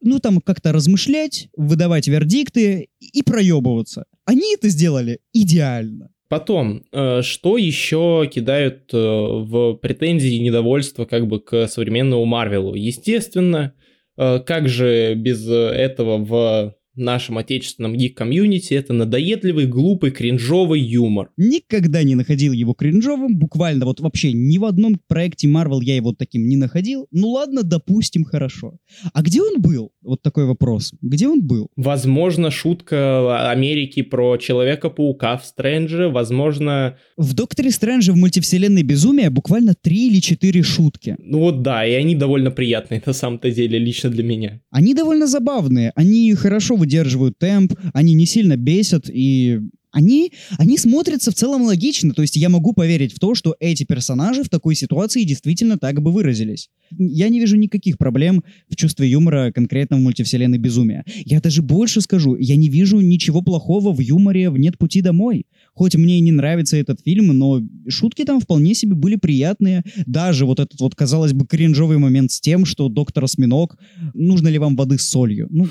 ну, там, как-то размышлять, выдавать вердикты и проебываться. Они это сделали идеально. Потом, э, что еще кидают э, в претензии и недовольство как бы к современному Марвелу? Естественно, э, как же без этого в нашем отечественном гик-комьюнити это надоедливый, глупый, кринжовый юмор. Никогда не находил его кринжовым, буквально вот вообще ни в одном проекте Marvel я его таким не находил. Ну ладно, допустим, хорошо. А где он был? Вот такой вопрос. Где он был? Возможно, шутка Америки про Человека-паука в Стрэндже, возможно... В Докторе Стрэндже в мультивселенной безумия буквально три или четыре шутки. Ну вот да, и они довольно приятные на самом-то деле, лично для меня. Они довольно забавные, они хорошо выдерживают темп, они не сильно бесят, и они, они смотрятся в целом логично, то есть я могу поверить в то, что эти персонажи в такой ситуации действительно так бы выразились. Я не вижу никаких проблем в чувстве юмора конкретно в мультивселенной безумия. Я даже больше скажу, я не вижу ничего плохого в юморе в «Нет пути домой». Хоть мне и не нравится этот фильм, но шутки там вполне себе были приятные. Даже вот этот вот, казалось бы, кринжовый момент с тем, что доктор Осьминог, нужно ли вам воды с солью? Ну,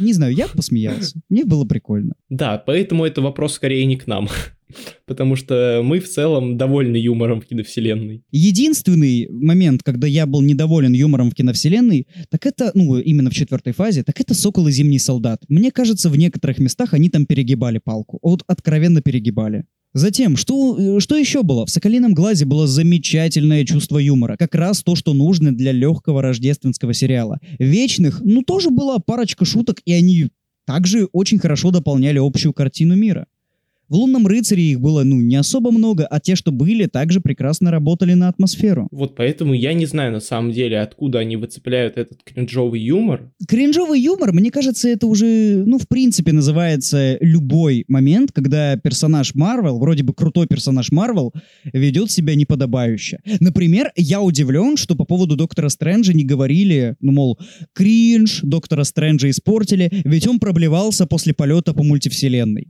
не знаю, я посмеялся. Мне было прикольно. Да, поэтому это вопрос скорее не к нам. Потому что мы в целом довольны юмором в киновселенной. Единственный момент, когда я был недоволен юмором в киновселенной, так это, ну, именно в четвертой фазе, так это «Сокол и Зимний солдат». Мне кажется, в некоторых местах они там перегибали палку. Вот откровенно перегибали. Затем, что, что еще было? В «Соколином глазе» было замечательное чувство юмора. Как раз то, что нужно для легкого рождественского сериала. «Вечных», ну, тоже была парочка шуток, и они также очень хорошо дополняли общую картину мира. В «Лунном рыцаре» их было, ну, не особо много, а те, что были, также прекрасно работали на атмосферу. Вот поэтому я не знаю на самом деле, откуда они выцепляют этот кринжовый юмор. Кринжовый юмор, мне кажется, это уже, ну, в принципе, называется любой момент, когда персонаж Марвел, вроде бы крутой персонаж Марвел, ведет себя неподобающе. Например, я удивлен, что по поводу Доктора Стрэнджа не говорили, ну, мол, кринж, Доктора Стрэнджа испортили, ведь он проблевался после полета по мультивселенной.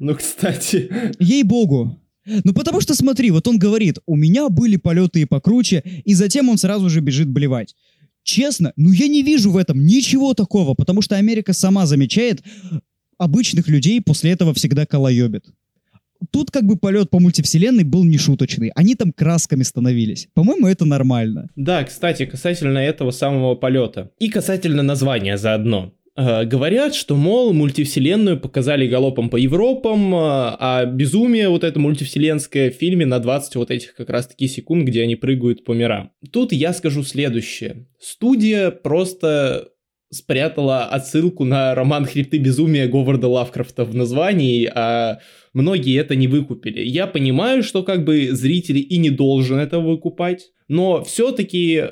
Ну, кстати. Ей-богу. Ну, потому что, смотри, вот он говорит, у меня были полеты и покруче, и затем он сразу же бежит блевать. Честно, ну я не вижу в этом ничего такого, потому что Америка сама замечает, обычных людей после этого всегда колоебит. Тут как бы полет по мультивселенной был нешуточный. Они там красками становились. По-моему, это нормально. Да, кстати, касательно этого самого полета. И касательно названия заодно. Э, говорят, что, мол, мультивселенную показали галопом по Европам, э, а безумие вот это мультивселенское в фильме на 20 вот этих как раз-таки секунд, где они прыгают по мирам. Тут я скажу следующее. Студия просто спрятала отсылку на роман «Хребты безумия» Говарда Лавкрафта в названии, а многие это не выкупили. Я понимаю, что как бы зрители и не должен это выкупать, но все-таки э,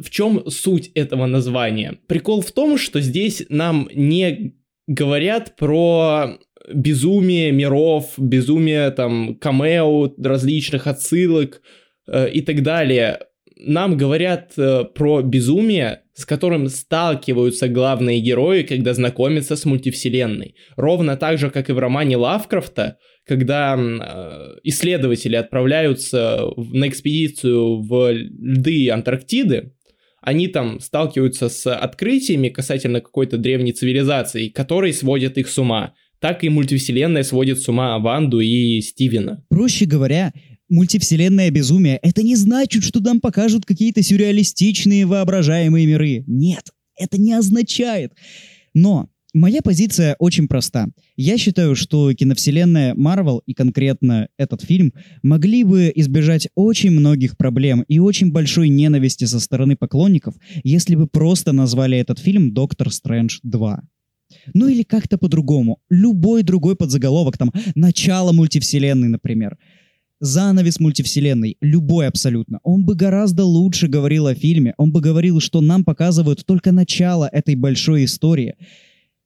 в чем суть этого названия? Прикол в том, что здесь нам не говорят про безумие миров, безумие там камео, различных отсылок э, и так далее. Нам говорят э, про безумие, с которым сталкиваются главные герои, когда знакомятся с мультивселенной. Ровно так же, как и в романе Лавкрафта, когда э, исследователи отправляются на экспедицию в льды Антарктиды, они там сталкиваются с открытиями касательно какой-то древней цивилизации, которые сводят их с ума. Так и мультивселенная сводит с ума Ванду и Стивена. Проще говоря, мультивселенная безумие — это не значит, что нам покажут какие-то сюрреалистичные воображаемые миры. Нет, это не означает. Но Моя позиция очень проста. Я считаю, что киновселенная Марвел и конкретно этот фильм могли бы избежать очень многих проблем и очень большой ненависти со стороны поклонников, если бы просто назвали этот фильм «Доктор Стрэндж 2». Ну или как-то по-другому. Любой другой подзаголовок, там, начало мультивселенной, например. Занавес мультивселенной, любой абсолютно. Он бы гораздо лучше говорил о фильме, он бы говорил, что нам показывают только начало этой большой истории.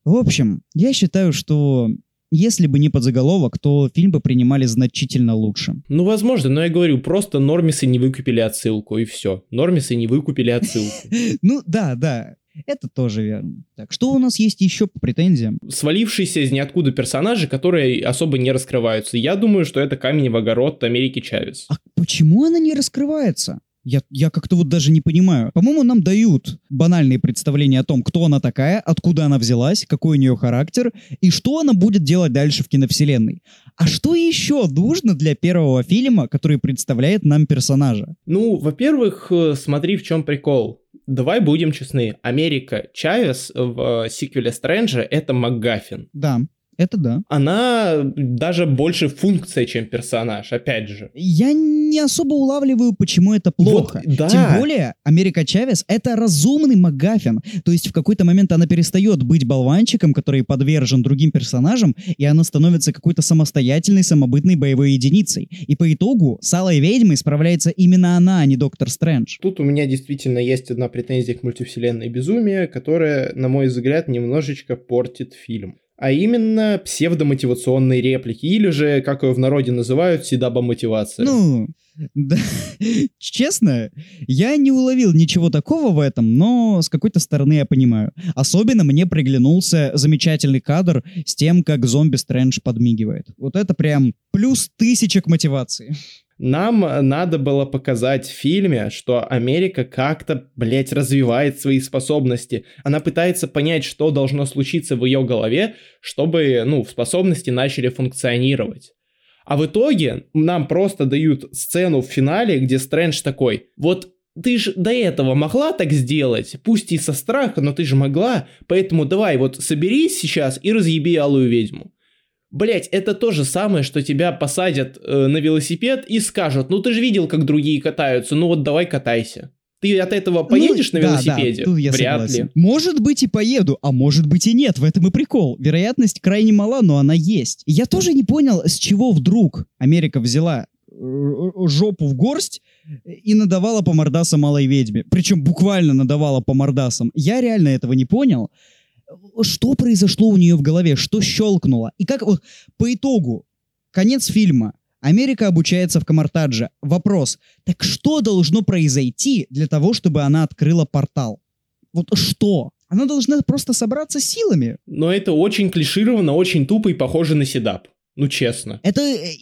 В общем, я считаю, что если бы не подзаголовок, то фильм бы принимали значительно лучше. Ну, возможно, но я говорю, просто нормисы не выкупили отсылку, и все. Нормисы не выкупили отсылку. Ну, да, да. Это тоже верно. Так, что у нас есть еще по претензиям? Свалившиеся из ниоткуда персонажи, которые особо не раскрываются. Я думаю, что это камень в огород Америки Чавес. А почему она не раскрывается? Я, я как-то вот даже не понимаю. По-моему, нам дают банальные представления о том, кто она такая, откуда она взялась, какой у нее характер и что она будет делать дальше в киновселенной. А что еще нужно для первого фильма, который представляет нам персонажа? Ну, во-первых, э, смотри, в чем прикол. Давай будем честны. Америка Чавес в э, сиквеле Стрэнджа — это МакГаффин. Да. Это да. Она даже больше функция, чем персонаж, опять же. Я не особо улавливаю, почему это плохо. Вот, да. Тем более, Америка Чавес — это разумный МакГаффин. То есть в какой-то момент она перестает быть болванчиком, который подвержен другим персонажам, и она становится какой-то самостоятельной, самобытной боевой единицей. И по итогу с Алой Ведьмой справляется именно она, а не Доктор Стрэндж. Тут у меня действительно есть одна претензия к мультивселенной безумия, которая, на мой взгляд, немножечко портит фильм а именно псевдомотивационные реплики, или же, как ее в народе называют, седаба-мотивация. Ну, да, честно, я не уловил ничего такого в этом, но с какой-то стороны я понимаю. Особенно мне приглянулся замечательный кадр с тем, как зомби Стрэндж подмигивает. Вот это прям плюс тысяча к мотивации. Нам надо было показать в фильме, что Америка как-то, блядь, развивает свои способности. Она пытается понять, что должно случиться в ее голове, чтобы, ну, способности начали функционировать. А в итоге нам просто дают сцену в финале, где Стрэндж такой, вот ты же до этого могла так сделать, пусть и со страха, но ты же могла, поэтому давай вот соберись сейчас и разъеби алую ведьму. Блять, это то же самое, что тебя посадят э, на велосипед и скажут, ну ты же видел, как другие катаются, ну вот давай катайся. Ты от этого ну, поедешь ну, на велосипеде? Да, да, я Вряд согласен. ли. Может быть и поеду, а может быть и нет. В этом и прикол. Вероятность крайне мала, но она есть. Я тоже не понял, с чего вдруг Америка взяла э, жопу в горсть и надавала по мордасам малой ведьме. Причем буквально надавала по мордасам. Я реально этого не понял что произошло у нее в голове, что щелкнуло. И как вот по итогу, конец фильма, Америка обучается в Камартадже. Вопрос, так что должно произойти для того, чтобы она открыла портал? Вот что? Она должна просто собраться силами. Но это очень клишировано, очень тупо и похоже на седап. Ну, честно. Это, э,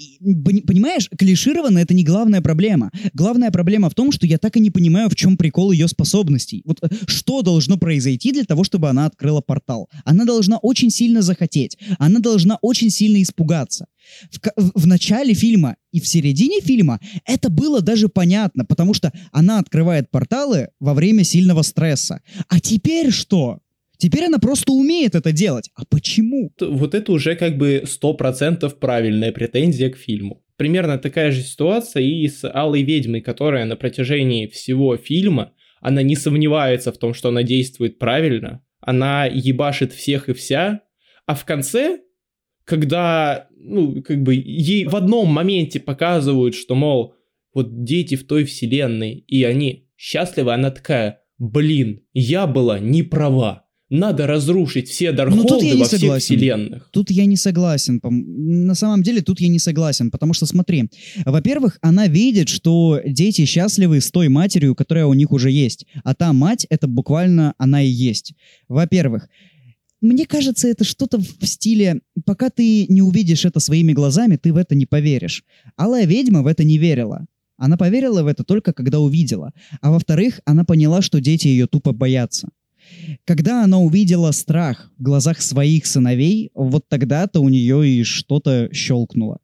понимаешь, клишированно это не главная проблема. Главная проблема в том, что я так и не понимаю, в чем прикол ее способностей. Вот э, что должно произойти для того, чтобы она открыла портал? Она должна очень сильно захотеть. Она должна очень сильно испугаться. В, в начале фильма и в середине фильма это было даже понятно, потому что она открывает порталы во время сильного стресса. А теперь что? Теперь она просто умеет это делать. А почему? Вот это уже как бы 100% правильная претензия к фильму. Примерно такая же ситуация и с Алой Ведьмой, которая на протяжении всего фильма, она не сомневается в том, что она действует правильно, она ебашит всех и вся, а в конце, когда, ну, как бы ей в одном моменте показывают, что, мол, вот дети в той вселенной, и они счастливы, она такая, блин, я была не права надо разрушить все Даркхолды ну, во всех согласен. вселенных. Тут я не согласен. На самом деле тут я не согласен, потому что смотри, во-первых, она видит, что дети счастливы с той матерью, которая у них уже есть, а та мать это буквально она и есть. Во-первых, мне кажется, это что-то в стиле «пока ты не увидишь это своими глазами, ты в это не поверишь». Алая ведьма в это не верила. Она поверила в это только когда увидела. А во-вторых, она поняла, что дети ее тупо боятся. Когда она увидела страх в глазах своих сыновей, вот тогда-то у нее и что-то щелкнуло.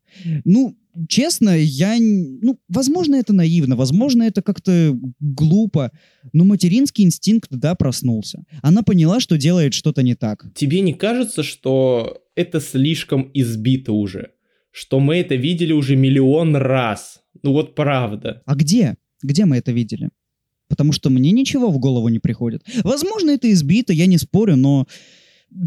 Ну, честно, я... Ну, возможно, это наивно, возможно, это как-то глупо, но материнский инстинкт, да, проснулся. Она поняла, что делает что-то не так. Тебе не кажется, что это слишком избито уже? Что мы это видели уже миллион раз? Ну вот правда. А где? Где мы это видели? Потому что мне ничего в голову не приходит. Возможно, это избито, я не спорю, но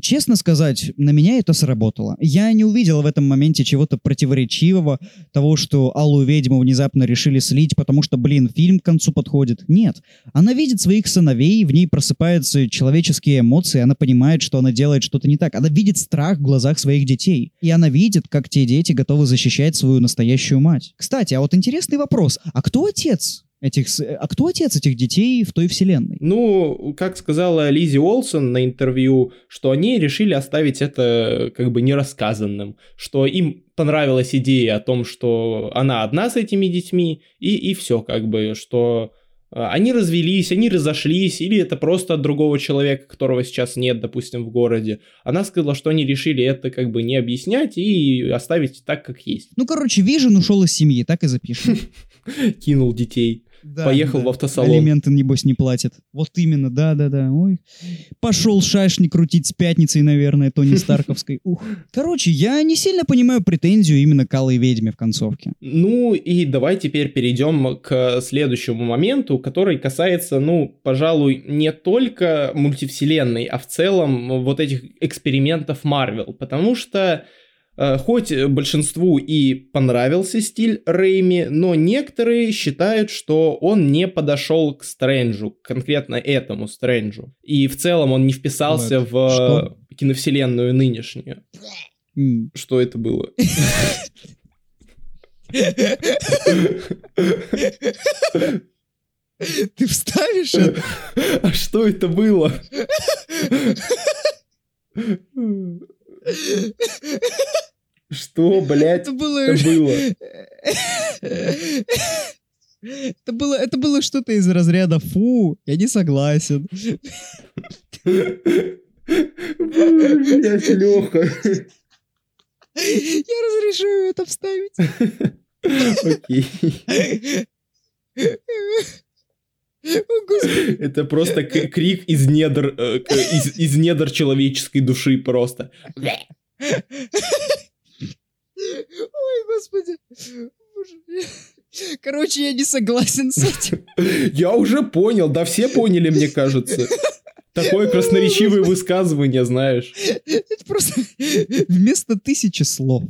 честно сказать, на меня это сработало. Я не увидел в этом моменте чего-то противоречивого, того, что Аллу ведьму внезапно решили слить, потому что, блин, фильм к концу подходит. Нет. Она видит своих сыновей, в ней просыпаются человеческие эмоции, она понимает, что она делает что-то не так. Она видит страх в глазах своих детей. И она видит, как те дети готовы защищать свою настоящую мать. Кстати, а вот интересный вопрос. А кто отец этих... А кто отец этих детей в той вселенной? Ну, как сказала Лизи Олсон на интервью, что они решили оставить это как бы нерассказанным, что им понравилась идея о том, что она одна с этими детьми, и, и все, как бы, что А, они развелись, они разошлись, или это просто от другого человека, которого сейчас нет, допустим, в городе. Она сказала, что они решили это как бы не объяснять и оставить так, как есть. Ну, короче, Вижен ушел из семьи, так и запишем. Кинул детей. Да, Поехал да. в автосалон. Алименты, небось, не платит. Вот именно, да-да-да. Ой. Пошел шашни крутить с пятницей, наверное, Тони Старковской. Ух. Короче, я не сильно понимаю претензию именно к Алой Ведьме в концовке. Ну и давай теперь перейдем к следующему моменту, который касается, ну, пожалуй, не только мультивселенной, а в целом вот этих экспериментов Марвел. Потому что Хоть большинству и понравился стиль Рэйми, но некоторые считают, что он не подошел к Стрэнджу, конкретно этому Стрэнджу. И в целом он не вписался Блэд, в что? киновселенную нынешнюю. Что это было? Ты вставишь это? А что это было? Что, блядь, Это было... это было? Это было, это было что-то из разряда «фу, я не согласен». Блядь, Леха. Я разрешаю это вставить. Окей. Это просто крик из недр, э, из, из недр человеческой души просто. Ой, господи. Короче, я не согласен с этим. Я уже понял, да все поняли, мне кажется. Такое красноречивое высказывание, знаешь. Это просто вместо тысячи слов. О,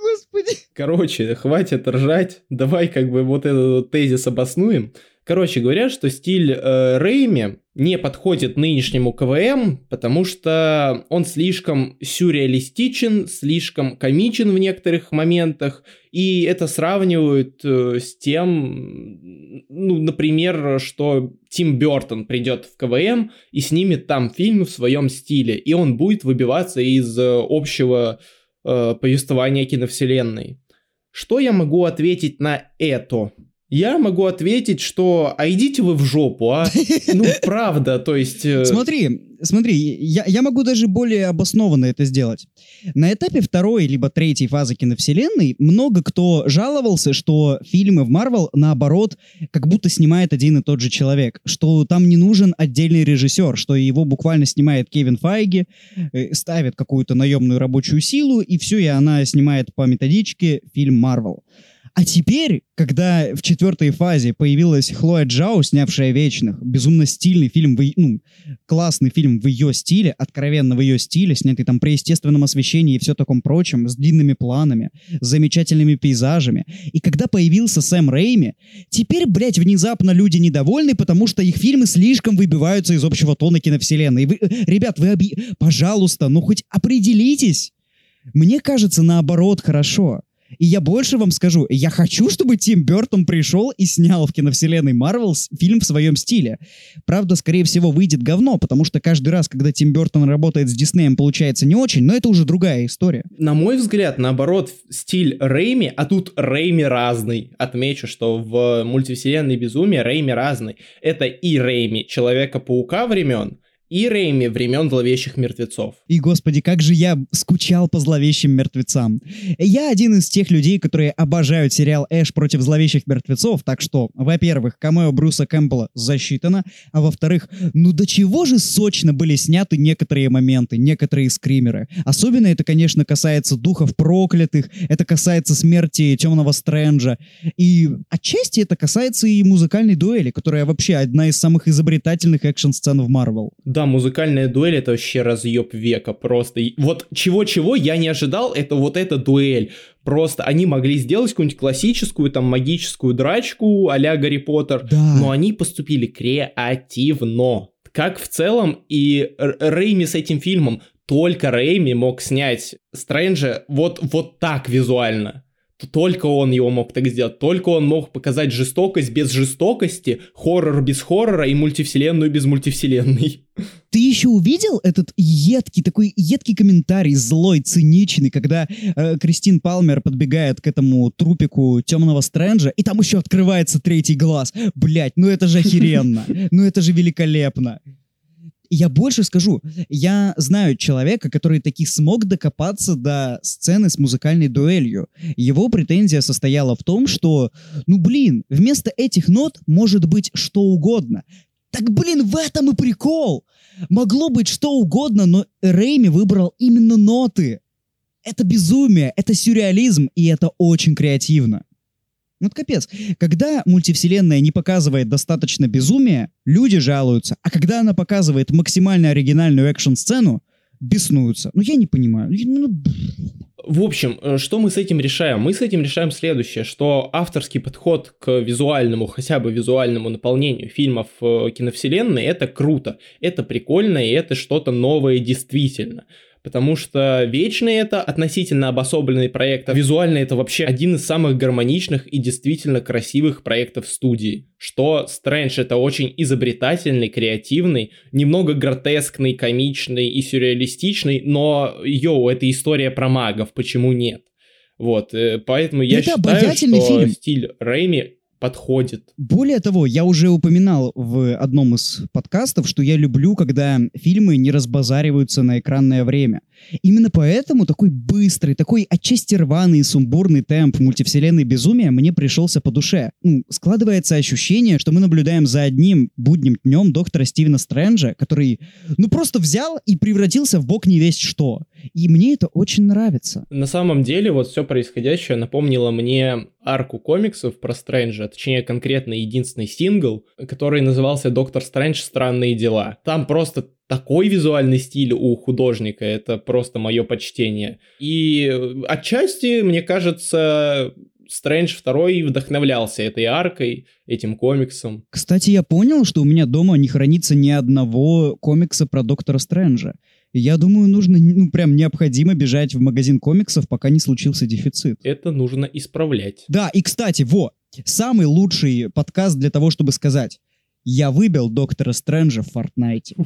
Господи. Короче, хватит ржать. Давай как бы вот этот вот тезис обоснуем. Короче, говорят, что стиль э, Рэйми не подходит нынешнему КВМ, потому что он слишком сюрреалистичен, слишком комичен в некоторых моментах, и это сравнивают э, с тем, ну, например, что Тим Бертон придет в КВМ и снимет там фильм в своем стиле, и он будет выбиваться из э, общего э, повествования киновселенной. Что я могу ответить на это? Я могу ответить, что а идите вы в жопу, а? Ну, правда, то есть... э, Смотри, смотри, я, я могу даже более обоснованно это сделать. На этапе второй либо третьей фазы киновселенной много кто жаловался, что фильмы в Марвел, наоборот, как будто снимает один и тот же человек, что там не нужен отдельный режиссер, что его буквально снимает Кевин Файги, э, ставит какую-то наемную рабочую силу, и все, и она снимает по методичке фильм Марвел. А теперь, когда в четвертой фазе появилась Хлоя Джао, снявшая «Вечных», безумно стильный фильм, в, ну, классный фильм в ее стиле, откровенно в ее стиле, снятый там при естественном освещении и все таком прочем, с длинными планами, с замечательными пейзажами. И когда появился Сэм Рэйми, теперь, блядь, внезапно люди недовольны, потому что их фильмы слишком выбиваются из общего тона киновселенной. Вы, ребят, вы, объ- пожалуйста, ну хоть определитесь. Мне кажется, наоборот, хорошо. И я больше вам скажу, я хочу, чтобы Тим Бертон пришел и снял в киновселенной Марвел фильм в своем стиле. Правда, скорее всего, выйдет говно, потому что каждый раз, когда Тим Бертон работает с Диснеем, получается не очень, но это уже другая история. На мой взгляд, наоборот, стиль Рэйми, а тут Рэйми разный. Отмечу, что в мультивселенной Безумие Рэйми разный. Это и Рэйми Человека-паука времен, и Рэйми времен Зловещих Мертвецов. И, господи, как же я скучал по зловещим мертвецам. Я один из тех людей, которые обожают сериал «Эш против зловещих мертвецов», так что, во-первых, камео Брюса Кэмпбелла засчитано, а во-вторых, ну до чего же сочно были сняты некоторые моменты, некоторые скримеры. Особенно это, конечно, касается духов проклятых, это касается смерти Темного Стрэнджа, и отчасти это касается и музыкальной дуэли, которая вообще одна из самых изобретательных экшн-сцен в Марвел. Да, музыкальная дуэль это вообще разъеб века просто. И вот чего-чего я не ожидал, это вот эта дуэль. Просто они могли сделать какую-нибудь классическую там магическую драчку а-ля Гарри Поттер, Да. но они поступили креативно. Как в целом и Р- Рэйми с этим фильмом, только Рэйми мог снять Стрэнджа вот, вот так визуально. Только он его мог так сделать, только он мог показать жестокость без жестокости, хоррор без хоррора и мультивселенную без мультивселенной. Ты еще увидел этот едкий, такой едкий комментарий, злой, циничный, когда э, Кристин Палмер подбегает к этому трупику темного Стрэнджа, и там еще открывается третий глаз. Блять, ну это же охеренно. Ну это же великолепно. Я больше скажу, я знаю человека, который таки смог докопаться до сцены с музыкальной дуэлью. Его претензия состояла в том, что, ну блин, вместо этих нот может быть что угодно. Так блин, в этом и прикол! Могло быть что угодно, но Рэйми выбрал именно ноты. Это безумие, это сюрреализм, и это очень креативно. Вот капец. Когда мультивселенная не показывает достаточно безумия, люди жалуются. А когда она показывает максимально оригинальную экшн-сцену, беснуются. Ну, я не понимаю. Ну, в общем, э, что мы с этим решаем? Мы с этим решаем следующее, что авторский подход к визуальному, хотя бы визуальному наполнению фильмов э, киновселенной, это круто, это прикольно и это что-то новое действительно потому что Вечный это относительно обособленный проект, а визуально это вообще один из самых гармоничных и действительно красивых проектов студии. Что Стрэндж это очень изобретательный, креативный, немного гротескный, комичный и сюрреалистичный, но, йоу, это история про магов, почему нет? Вот, э, поэтому я это считаю, что фильм. стиль Рэйми подходит. Более того, я уже упоминал в одном из подкастов, что я люблю, когда фильмы не разбазариваются на экранное время. Именно поэтому такой быстрый, такой отчасти рваный и сумбурный темп мультивселенной безумия мне пришелся по душе. Ну, складывается ощущение, что мы наблюдаем за одним будним днем доктора Стивена Стрэнджа, который, ну, просто взял и превратился в бог не весть что. И мне это очень нравится. На самом деле, вот все происходящее напомнило мне арку комиксов про Стрэнджа, точнее, конкретно единственный сингл, который назывался «Доктор Стрэндж. Странные дела». Там просто такой визуальный стиль у художника, это просто мое почтение. И отчасти, мне кажется, Стрэндж второй вдохновлялся этой аркой, этим комиксом. Кстати, я понял, что у меня дома не хранится ни одного комикса про Доктора Стрэнджа. Я думаю, нужно, ну, прям необходимо бежать в магазин комиксов, пока не случился дефицит. Это нужно исправлять. Да, и, кстати, во, самый лучший подкаст для того, чтобы сказать, я выбил Доктора Стрэнджа в Фортнайте.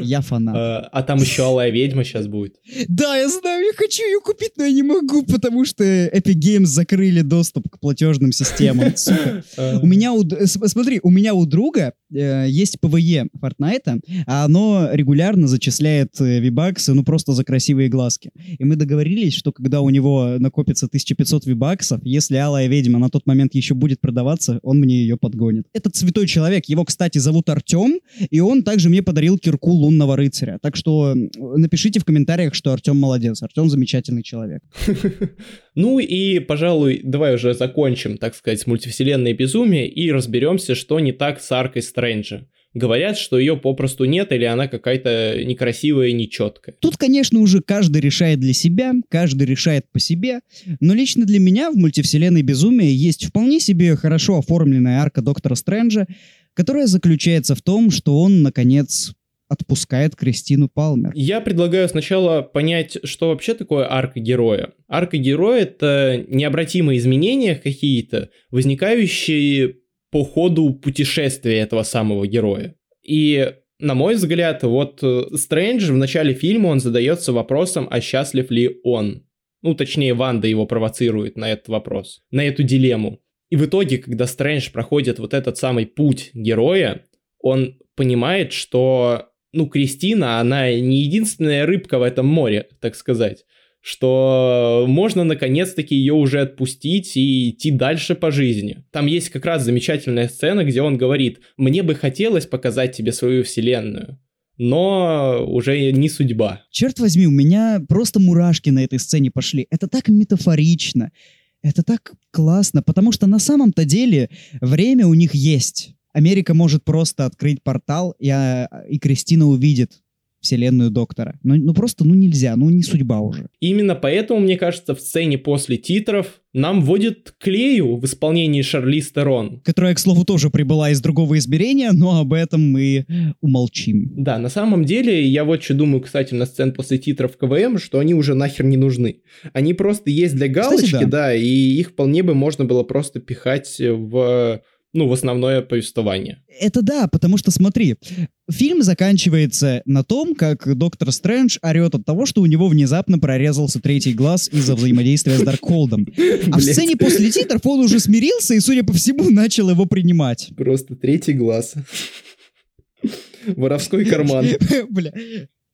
Я фанат. А, а там еще Алая Ведьма сейчас будет. Да, я знаю, я хочу ее купить, но я не могу, потому что Epic Games закрыли доступ к платежным системам. У меня, у, смотри, у меня у друга э, есть PvE Fortnite, а оно регулярно зачисляет э, вибаксы, ну просто за красивые глазки. И мы договорились, что когда у него накопится 1500 вибаксов, если Алая Ведьма на тот момент еще будет продаваться, он мне ее подгонит. Этот святой человек, его, кстати, зовут Артем, и он также мне подарил кирку лунного рыцаря. Так что напишите в комментариях, что Артем молодец. Артем замечательный человек. Ну и, пожалуй, давай уже закончим, так сказать, мультивселенной безумия и разберемся, что не так с аркой Стрэнджа. Говорят, что ее попросту нет, или она какая-то некрасивая и нечеткая. Тут, конечно, уже каждый решает для себя, каждый решает по себе, но лично для меня в мультивселенной безумия есть вполне себе хорошо оформленная арка Доктора Стрэнджа, которая заключается в том, что он, наконец, отпускает Кристину Палмер. Я предлагаю сначала понять, что вообще такое арка героя. Арка героя — это необратимые изменения какие-то, возникающие по ходу путешествия этого самого героя. И на мой взгляд, вот э, Стрэндж в начале фильма он задается вопросом, а счастлив ли он. Ну, точнее, Ванда его провоцирует на этот вопрос, на эту дилемму. И в итоге, когда Стрэндж проходит вот этот самый путь героя, он понимает, что, ну, Кристина, она не единственная рыбка в этом море, так сказать что можно наконец-таки ее уже отпустить и идти дальше по жизни. Там есть как раз замечательная сцена, где он говорит, мне бы хотелось показать тебе свою вселенную, но уже не судьба. Черт возьми, у меня просто мурашки на этой сцене пошли. Это так метафорично. Это так классно, потому что на самом-то деле время у них есть. Америка может просто открыть портал, и, а, и Кристина увидит вселенную доктора. Ну, ну просто, ну нельзя, ну не судьба уже. Именно поэтому, мне кажется, в сцене после титров нам вводит Клею в исполнении Шарли Стерон. Которая, к слову, тоже прибыла из другого измерения, но об этом мы умолчим. Да, на самом деле, я вот что думаю, кстати, на сцен после титров КВМ, что они уже нахер не нужны. Они просто есть для галочки, кстати, да. да, и их вполне бы можно было просто пихать в ну, в основное повествование. Это да, потому что смотри, фильм заканчивается на том, как доктор Стрэндж орет от того, что у него внезапно прорезался третий глаз из-за взаимодействия с Даркхолдом. А в сцене после титров он уже смирился и, судя по всему, начал его принимать. Просто третий глаз. Воровской карман. Бля,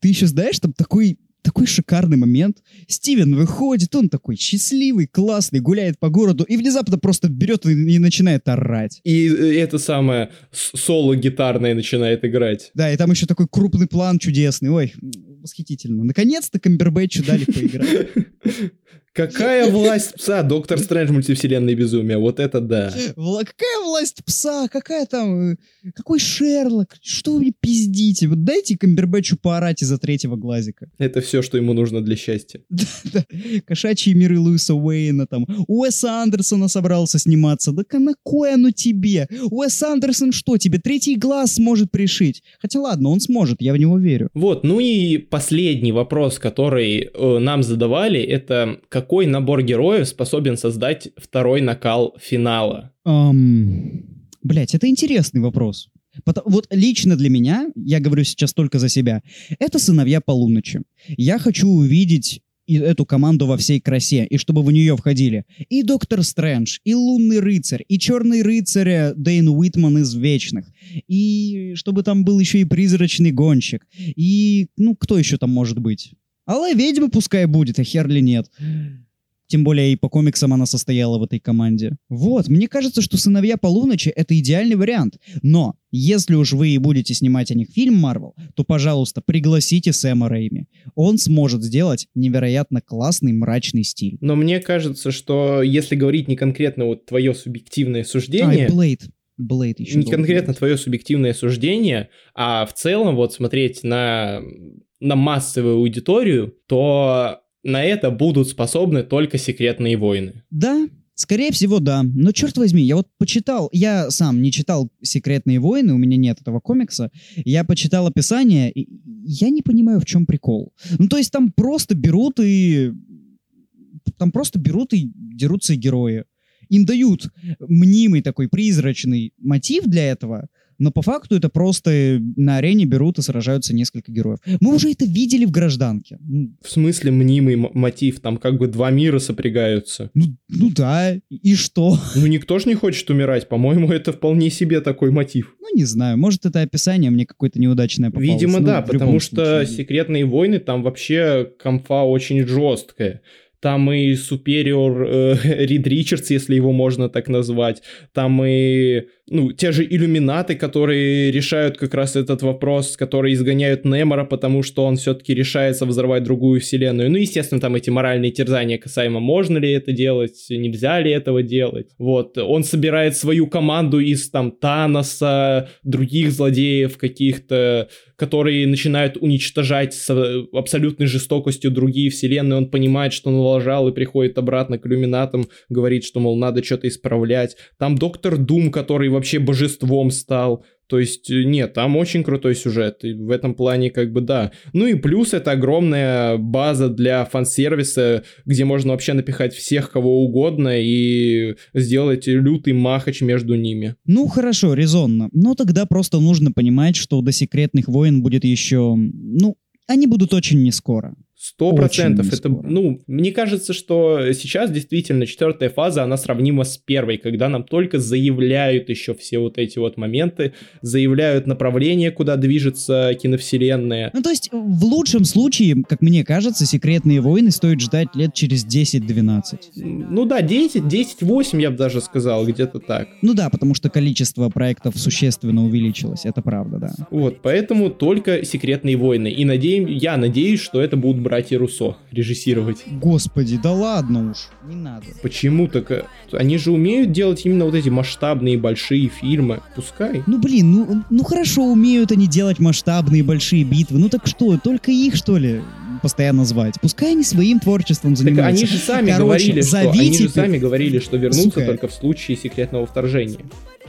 ты еще знаешь, там такой такой шикарный момент. Стивен выходит, он такой счастливый, классный, гуляет по городу и внезапно просто берет и, и начинает орать. И э, это самое соло гитарное начинает играть. Да, и там еще такой крупный план чудесный. Ой, восхитительно. Наконец-то Камбербэтчу дали поиграть. Какая власть пса, Доктор Стрэндж мультивселенной безумия, вот это да. Вла- Какая власть пса? Какая там... э, Какой Шерлок? Что вы мне пиздите? Вот дайте Камбербэтчу поорать из-за третьего глазика. Это все, что ему нужно для счастья. Да, Кошачьи миры Луиса Уэйна, там, Уэса Андерсона собрался сниматься. Да на кой оно тебе? Уэс Андерсон что, тебе третий глаз сможет пришить? Хотя ладно, он сможет, я в него верю. Вот, ну и последний вопрос, который э, нам задавали, это какой набор героев способен создать второй накал финала? Блять, это интересный вопрос. Пото- Вот лично для меня, я говорю сейчас только за себя, это сыновья полуночи. Я хочу увидеть и эту команду во всей красе, и чтобы в нее входили и Доктор Стрэндж, и Лунный Рыцарь, и Черный Рыцарь э, Дэйн Уитман из Вечных, и чтобы там был еще и Призрачный Гонщик, и, ну, кто еще там может быть? Алая Ведьма пускай будет, а хер ли нет. Тем более и по комиксам она состояла в этой команде. Вот, мне кажется, что «Сыновья полуночи» — это идеальный вариант. Но, если уж вы и будете снимать о них фильм Марвел, то, пожалуйста, пригласите Сэма Рэйми. Он сможет сделать невероятно классный мрачный стиль. Но мне кажется, что если говорить не конкретно вот твое субъективное А, суждение, и Блейд. Блейд еще не конкретно быть. твое субъективное суждение, а в целом вот смотреть на, на массовую аудиторию, то на это будут способны только секретные войны. Да, скорее всего, да. Но черт возьми, я вот почитал, я сам не читал «Секретные войны», у меня нет этого комикса. Я почитал описание, и я не понимаю, в чем прикол. Ну, то есть там просто берут и... Там просто берут и дерутся герои. Им дают мнимый такой призрачный мотив для этого, но по факту это просто на арене берут и сражаются несколько героев. Мы уже это видели в «Гражданке». Ну, В смысле мнимый мотив, там как бы два мира сопрягаются. ну, ну да, и что? Ну никто же не хочет умирать, по-моему, это вполне себе такой мотив. Ну, не знаю, может, это описание мне какое-то неудачное попалось. Видимо, Ну, да, потому что случае. секретные войны там вообще комфа очень жесткая. Там и супериор э, Рид Ричардс, если его можно так назвать. Там и, ну, те же иллюминаты, которые решают как раз этот вопрос, которые изгоняют Немора, потому что он все-таки решается взорвать другую вселенную. Ну, естественно, там эти моральные терзания касаемо, можно ли это делать, нельзя ли этого делать. Вот, он собирает свою команду из там Таноса, других злодеев каких-то, которые начинают уничтожать с абсолютной жестокостью другие вселенные, он понимает, что он и приходит обратно к иллюминатам, говорит, что, мол, надо что-то исправлять. Там Доктор Дум, который вообще божеством стал. То есть, э, нет, там очень крутой сюжет, и в этом плане как бы да. Ну и плюс это огромная база для фан-сервиса, где можно вообще напихать всех кого угодно и сделать лютый махач между ними. Ну, хорошо, резонно. Но тогда просто нужно понимать, что до секретных войн будет еще... Ну, они будут очень не скоро. Сто процентов. Это, ну, мне кажется, что сейчас действительно четвертая фаза, она сравнима с первой, когда нам только заявляют еще все вот эти вот моменты, заявляют направление, куда движется киновселенная. Ну, то есть, в лучшем случае, как мне кажется, секретные войны стоит ждать лет через 10-12. Ну да, 10, 10-8 я бы даже сказал, где-то так. Ну да, потому что количество проектов существенно увеличилось, это правда, да. Вот, поэтому только секретные войны. И надеем, я надеюсь, что это будут братья Руссо режиссировать. Господи, да ладно уж, не надо. Почему так? э, Они же умеют делать именно вот эти масштабные большие фильмы. Пускай. Ну блин, ну, ну хорошо умеют они делать масштабные большие битвы. Ну так что, только их что ли постоянно звать? Пускай они своим творчеством Так занимаются. они же сами Короче, говорили, что они же сами говорили, что вернутся Сука. только в случае секретного вторжения.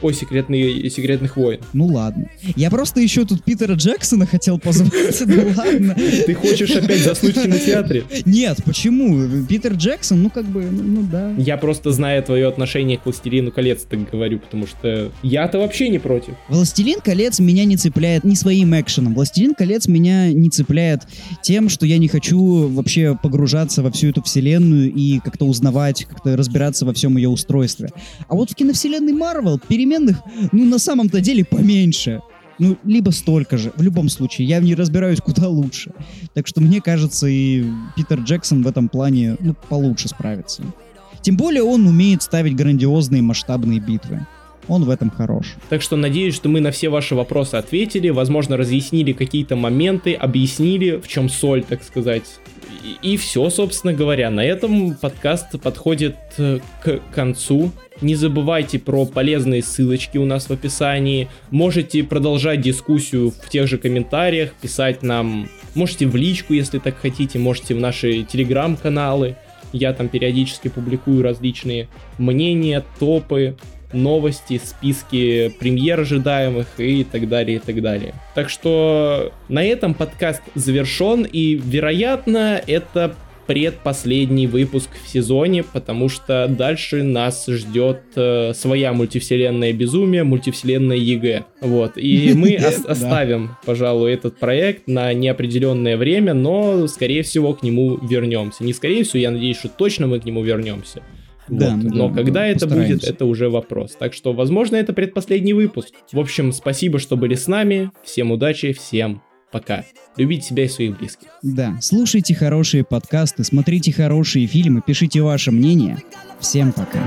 Ой, секретный, секретных войн. Ну ладно. Я просто еще тут Питера Джексона хотел позвать. Ну ладно. Ты хочешь опять заснуть в кинотеатре? Нет, почему? Питер Джексон, ну как бы, ну, ну да. Я просто знаю твое отношение к «Властелину колец», так говорю, потому что я-то вообще не против. «Властелин колец» меня не цепляет не своим экшеном. «Властелин колец» меня не цепляет тем, что я не хочу вообще погружаться во всю эту вселенную и как-то узнавать, как-то разбираться во всем ее устройстве. А вот в киновселенной Марвел переменных, ну, на самом-то деле поменьше. Ну, либо столько же. В любом случае, я в ней разбираюсь куда лучше. Так что мне кажется, и Питер Джексон в этом плане ну, получше справится. Тем более он умеет ставить грандиозные масштабные битвы. Он в этом хорош. Так что надеюсь, что мы на все ваши вопросы ответили, возможно, разъяснили какие-то моменты, объяснили, в чем соль, так сказать. И, и все, собственно говоря. На этом подкаст подходит э, к концу. Не забывайте про полезные ссылочки у нас в описании. Можете продолжать дискуссию в тех же комментариях, писать нам, можете в личку, если так хотите, можете в наши телеграм-каналы. Я там периодически публикую различные мнения, топы, новости, списки премьер ожидаемых и так далее, и так далее. Так что на этом подкаст завершен, и, вероятно, это предпоследний выпуск в сезоне, потому что дальше нас ждет э, своя мультивселенная безумие, мультивселенная ЕГЭ. Вот. И мы ос- оставим, пожалуй, этот проект на неопределенное время, но, скорее всего, к нему вернемся. Не скорее всего, я надеюсь, что точно мы к нему вернемся. Да, вот. Но да, когда да, это будет, это уже вопрос. Так что, возможно, это предпоследний выпуск. В общем, спасибо, что были с нами. Всем удачи, всем пока. Любите себя и своих близких. Да, слушайте хорошие подкасты, смотрите хорошие фильмы, пишите ваше мнение. Всем пока.